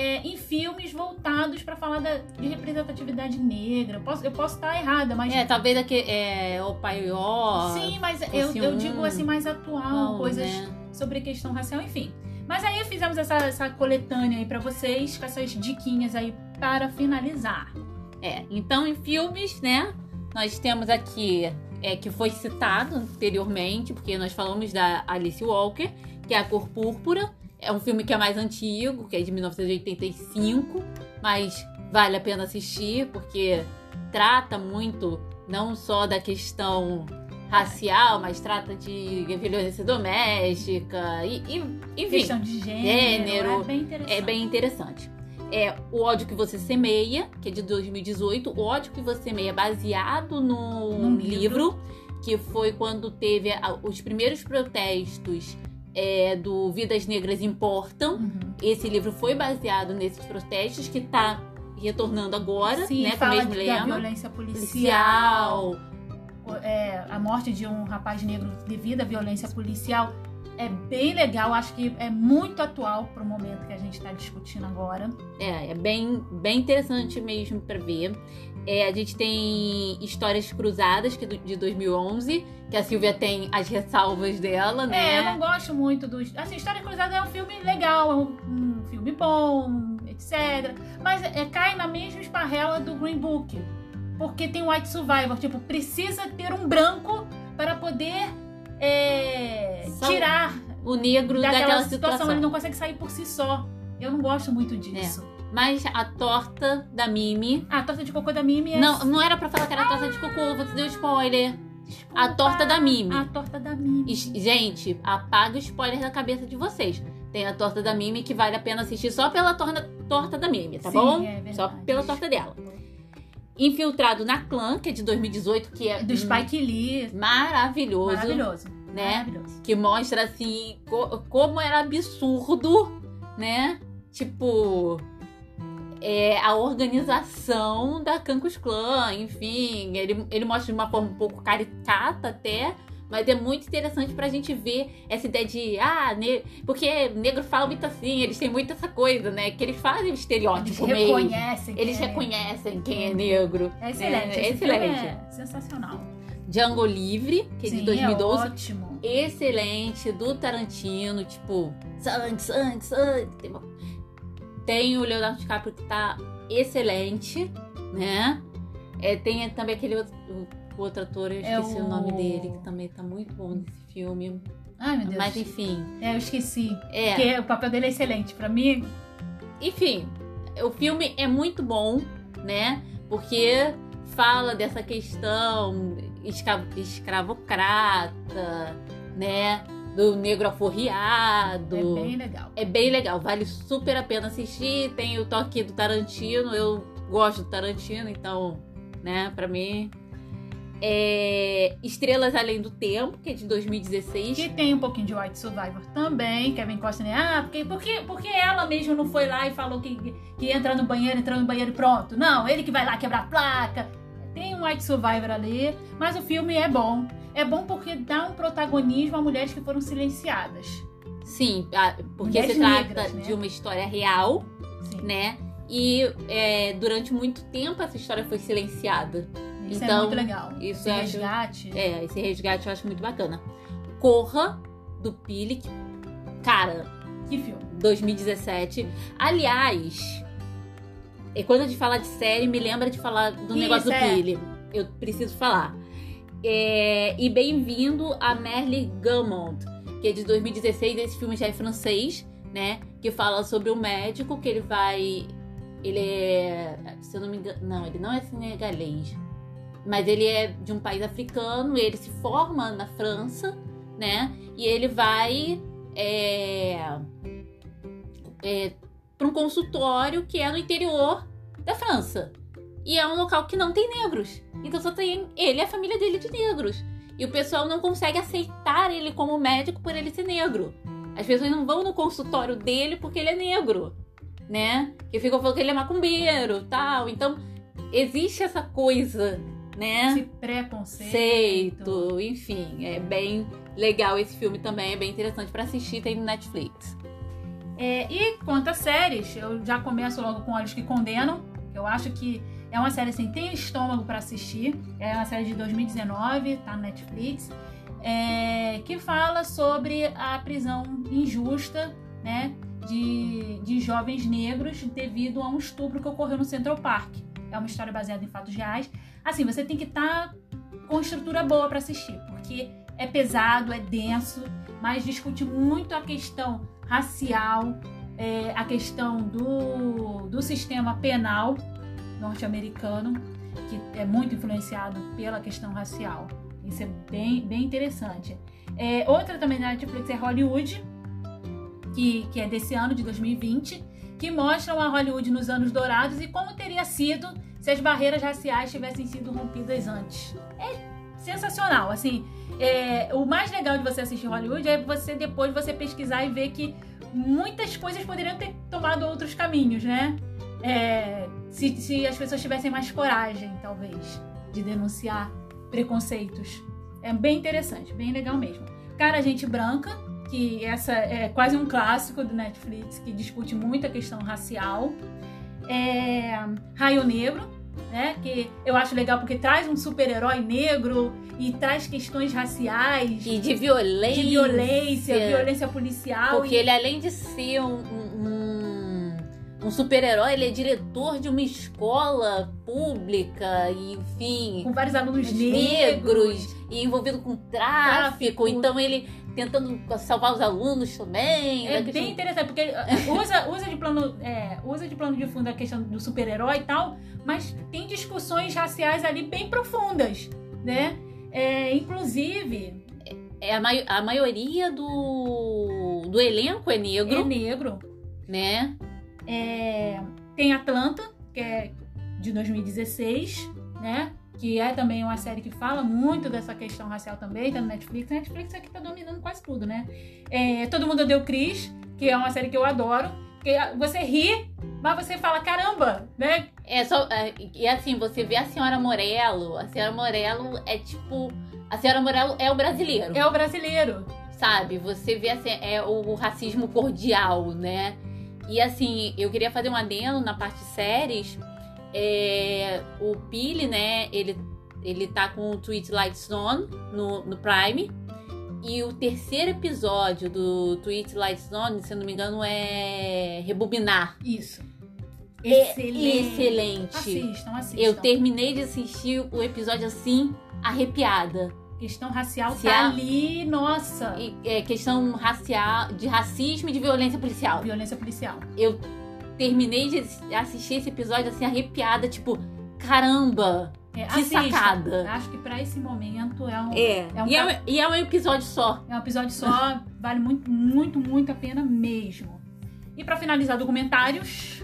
é, em filmes voltados para falar da, de representatividade negra. Eu posso, eu posso estar errada, mas. É, talvez aqui, é, o Paió. Sim, mas eu, eu digo assim, mais atual, não, coisas né? sobre questão racial, enfim. Mas aí fizemos essa, essa coletânea aí para vocês, com essas diquinhas aí para finalizar. É, então em filmes, né? Nós temos aqui é, que foi citado anteriormente, porque nós falamos da Alice Walker, que é a cor púrpura. É um filme que é mais antigo, que é de 1985, mas vale a pena assistir porque trata muito não só da questão racial, mas trata de violência doméstica e, e enfim, questão de gênero, é bem interessante. É bem interessante. É O ódio que você semeia, que é de 2018. O ódio que você semeia é baseado no Num livro, livro, que foi quando teve os primeiros protestos é, do Vidas Negras Importam. Uhum. Esse livro foi baseado nesses protestos que está retornando agora, Sim, né? Fala com o mesmo lema. violência policial. policial. É, a morte de um rapaz negro devido à violência policial é bem legal, acho que é muito atual para o momento que a gente está discutindo agora. É, é bem, bem interessante mesmo para ver. É, a gente tem Histórias Cruzadas, que é de 2011, que a Silvia tem as ressalvas dela, né? É, eu não gosto muito dos. Assim, Histórias Cruzadas é um filme legal, é um, um filme bom, etc. Mas é, cai na mesma esparrela do Green Book. Porque tem White Survivor, tipo, precisa ter um branco para poder é, tirar o negro daquela, daquela, situação. situação. Ele não consegue sair por si só. Eu não gosto muito disso. Mas a torta da Mimi. Ah, a torta de cocô da Mimi é. Não, não era pra falar que era torta de cocô, você deu spoiler. Desculpa. A torta da Mimi. A torta da Mimi. Gente, apaga o spoiler da cabeça de vocês. Tem a torta da Mimi que vale a pena assistir só pela torta, torta da Mimi, tá Sim, bom? é verdade. só pela torta dela. Infiltrado na Clã, que é de 2018, que é Do Spike Lee. maravilhoso, Maravilhoso. né? Maravilhoso. Que mostra assim co- como era absurdo, né? Tipo, é, a organização da Cancus Clã, enfim, ele, ele mostra de uma forma um pouco caricata até, mas é muito interessante pra gente ver essa ideia de, ah, ne porque negro fala muito assim, eles têm muito essa coisa, né? Que eles fazem o Eles estereótipo mesmo. reconhecem. Eles que é- reconhecem quem é negro. É excelente. É, filme excelente. É sensacional. Django Livre, que é de Sim, 2012. É ótimo. excelente do Tarantino, tipo, sangue, sangue, sangue. Tem, o Leonardo DiCaprio que tá excelente, né? É, tem também aquele outro, o outro ator, eu É esqueci o... o- nome dele, que também tá muito bom nesse filme. Ai, meu Deus. Mas enfim, É, eu esqueci. é. Porque o papel dele é excelente. Pra mim, Enfim, o filme é muito bom, né? Porque fala dessa questão escra- escravocrata, né? Do negro aforreado. é bem legal. É bem legal, vale super a pena assistir. Tem o toque do Tarantino, eu gosto do Tarantino, então, né, pra mim. É Estrelas Além do Tempo, que é de 2016. Que tem um pouquinho de White Survivor também. Kevin Costner. Ah, porque, porque, porque ela mesmo não foi lá e falou que, que entra no banheiro, entra no banheiro e pronto. Não, ele que vai lá quebrar a placa. Tem um White Survivor ali. Mas o filme é bom. É bom porque dá um protagonismo a mulheres que foram silenciadas. Sim, porque Mulheres se trata negras, né? de uma história real, Sim. né? E é, durante muito tempo essa história foi silenciada. Isso é Então, muito legal. isso Esse acho- resgate. É, esse resgate eu acho muito bacana. Corra, do Pili, que, cara, Que filme? 2017. Aliás, é quando a gente fala de série, me lembra de falar do Isso, negócio do é. Pili. Eu preciso falar. É, e bem-vindo a Merle Gaumont, que é de 2016. Esse filme já é francês, né? Que fala sobre um médico que ele vai. Ele é. Se eu não me engano. Não, ele não é senegalês. Mas ele é de um país africano, ele se forma na França, né? E ele vai. É, é, para um consultório que é no interior da França. E é um local que não tem negros. Então só tem ele e a família dele de negros. E o pessoal não consegue aceitar ele como médico por ele ser negro. As pessoas não vão no consultório dele porque ele é negro, né? Que ficam falando que ele é macumbeiro, tal. Então existe essa coisa, né? Esse preconceito. Conceito, enfim, é bem legal esse filme também, é bem interessante pra assistir, tem no Netflix. É, e quanto a séries, eu já começo logo com Olhos que Condenam. Eu acho que é uma série assim, tem estômago pra assistir. É uma série de 2019, tá no Netflix. é, que fala sobre a prisão injusta, né? De, de jovens negros devido a um estupro que ocorreu no Central Park. É uma história baseada em fatos reais. Assim, você tem que estar com estrutura boa pra assistir, porque é pesado, é denso, mas discute muito a questão racial, é, a questão do, do sistema penal norte-americano, que é muito influenciado pela questão racial. Isso é bem, bem interessante. É, outra também da Netflix é Hollywood, que, que é desse ano, de 2020, que mostram a Hollywood nos anos dourados e como teria sido se as barreiras raciais tivessem sido rompidas antes. É sensacional, assim. é, o mais legal de você assistir Hollywood é você depois você pesquisar e ver que muitas coisas poderiam ter tomado outros caminhos, né? É, se, se as pessoas tivessem mais coragem, talvez, de denunciar preconceitos. É bem interessante, bem legal mesmo. Cara, Gente Branca, que essa é quase um clássico do Netflix, que discute muito a questão racial. É, Raio Negro, né? Que eu acho legal porque traz um super-herói negro e traz questões raciais, E de violência. de violência, violência policial. Porque e- ele, além de ser um, um, super-herói, ele é diretor de uma escola pública, e, enfim. com vários alunos negros negros. e envolvido com tráfico. Tráfico. Então ele tentando salvar os alunos também. É da bem questão- interessante, porque eh, usa, usa, de plano, é, usa de plano de fundo a questão do super-herói e tal, mas tem discussões raciais ali bem profundas, né? É, inclusive, É, a, mai- a maioria do, do elenco é negro, é negro. né? É, tem Atlanta, que é de 2016, né? Que é também uma série que fala muito dessa questão racial também, tá no Netflix. A Netflix aqui tá dominando quase tudo, né? É, Todo Mundo Odeia o Chris, que é uma série que eu adoro. Que você ri, mas você fala, caramba, né? É só. é, E assim, você vê a senhora Morello. A senhora Morello é tipo. A senhora Morello é o brasileiro. É o brasileiro. sabe? Você vê assim, é o racismo cordial, né? E assim, eu queria fazer um adendo na parte de séries. É, o Pili, né? Ele, ele tá com o Tweet Lights On no, no Prime. E o terceiro episódio do Tweet Lights On, se eu não me engano, é Rebobinar. Isso. É Excelente. Excelente. Assistam, assistam. Eu terminei de assistir o episódio assim, arrepiada. Questão racial Se tá há- ali, nossa. E, é, questão racial, de racismo e de violência policial. Violência policial. Eu terminei de assistir esse episódio assim, arrepiada, tipo, caramba, É, que sacada. Acho que pra esse momento é um, É, É um e, é, ca- um- e é um episódio só. é um episódio só, vale muito, muito, muito a pena mesmo. E pra finalizar, documentários,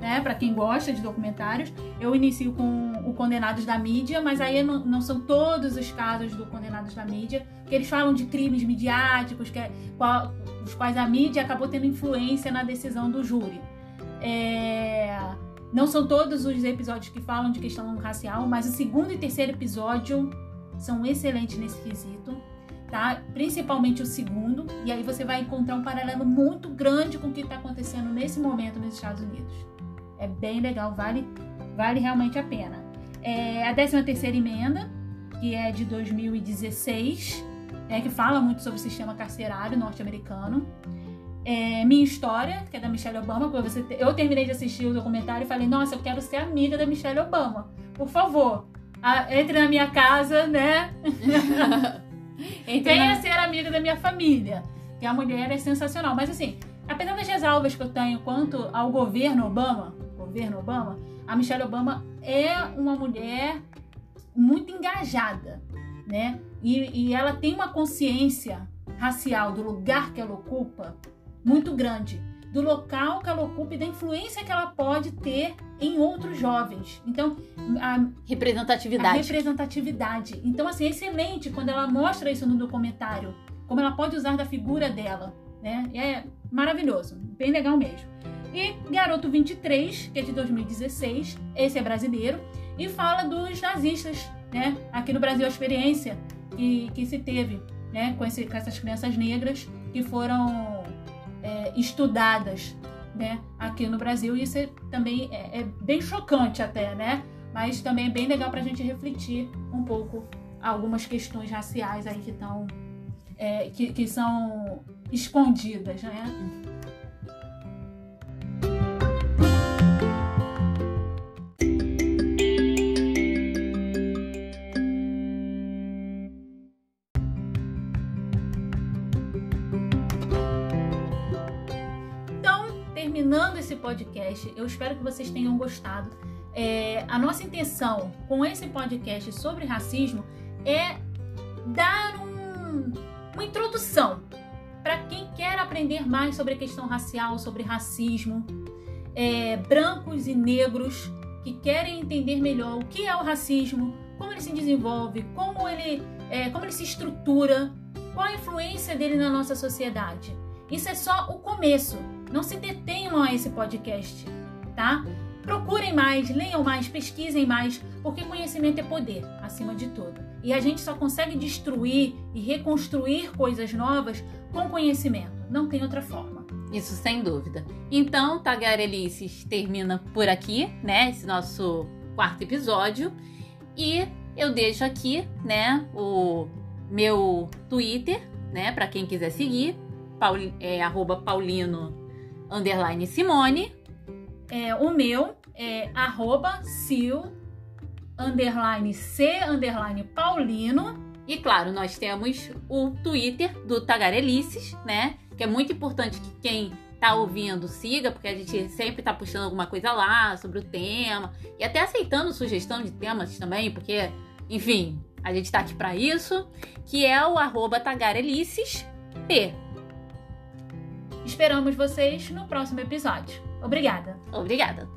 né? Pra quem gosta de documentários, eu inicio com o Condenados da Mídia, mas aí não, não são todos os casos do Condenados da Mídia, que eles falam de crimes midiáticos, que é, qual- os quais a mídia acabou tendo influência na decisão do júri. É, Não são todos os episódios que falam de questão racial, mas o segundo e terceiro episódio são excelentes nesse quesito, tá? Principalmente o segundo, e aí você vai encontrar um paralelo muito grande com o que está acontecendo nesse momento nos Estados Unidos. É bem legal, vale, vale realmente a pena. É a 13 terceira emenda, que é de 2016, é, que fala muito sobre o sistema carcerário norte-americano. É, Minha História, que é da Michelle Obama. Eu terminei de assistir o documentário e falei, nossa, eu quero ser amiga da Michelle Obama. Por favor, entre na minha casa, né? (laughs) Venha na- ser amiga da minha família. Que a mulher é sensacional. Mas assim, apesar das ressalvas que eu tenho quanto ao governo Obama, governo Obama, a Michelle Obama é uma mulher muito engajada, né? E, e ela tem uma consciência racial do lugar que ela ocupa muito grande, do local que ela ocupa e da influência que ela pode ter em outros jovens. Então, a, a representatividade. representatividade. Então, assim, é excelente quando ela mostra isso no documentário, como ela pode usar da figura dela, né? É maravilhoso, bem legal mesmo. E Garoto 23, que é de 2016, esse é brasileiro, e fala dos nazistas, né? Aqui no Brasil, a experiência que, que se teve, né? Com, esse- com essas crianças negras que foram é, estudadas, né? Aqui no Brasil. Isso é, também é, é bem chocante até, né? Mas também é bem legal pra gente refletir um pouco algumas questões raciais aí que estão. que, que são escondidas, né? Podcast, eu espero que vocês tenham gostado. É, a nossa intenção com esse podcast sobre racismo é dar um- uma introdução para quem quer aprender mais sobre a questão racial, sobre racismo, é, brancos e negros que querem entender melhor o que é o racismo, como ele se desenvolve, como ele, é, como ele se estrutura, qual a influência dele na nossa sociedade. Isso é só o começo. Não se detenham a esse podcast, tá? Procurem mais, leiam mais, pesquisem mais, porque conhecimento é poder, acima de tudo. E a gente só consegue destruir e reconstruir coisas novas com conhecimento. Não tem outra forma. Isso sem dúvida. Então, Tagarelices termina por aqui, né? Esse nosso quarto episódio. E eu deixo aqui, né, o meu Twitter, né, para quem quiser seguir, Pauli, é, Paulino underline Simone. É, o meu é arroba sil underline c underline paulino E claro, nós temos o Twitter do Tagarelices, né? Que é muito importante que quem tá ouvindo siga, porque a gente sempre tá puxando alguma coisa lá sobre o tema e até aceitando sugestão de temas também, porque, enfim, a gente tá aqui para isso, que é o arroba Tagarelices P. Esperamos vocês no próximo episódio. Obrigada. Obrigada.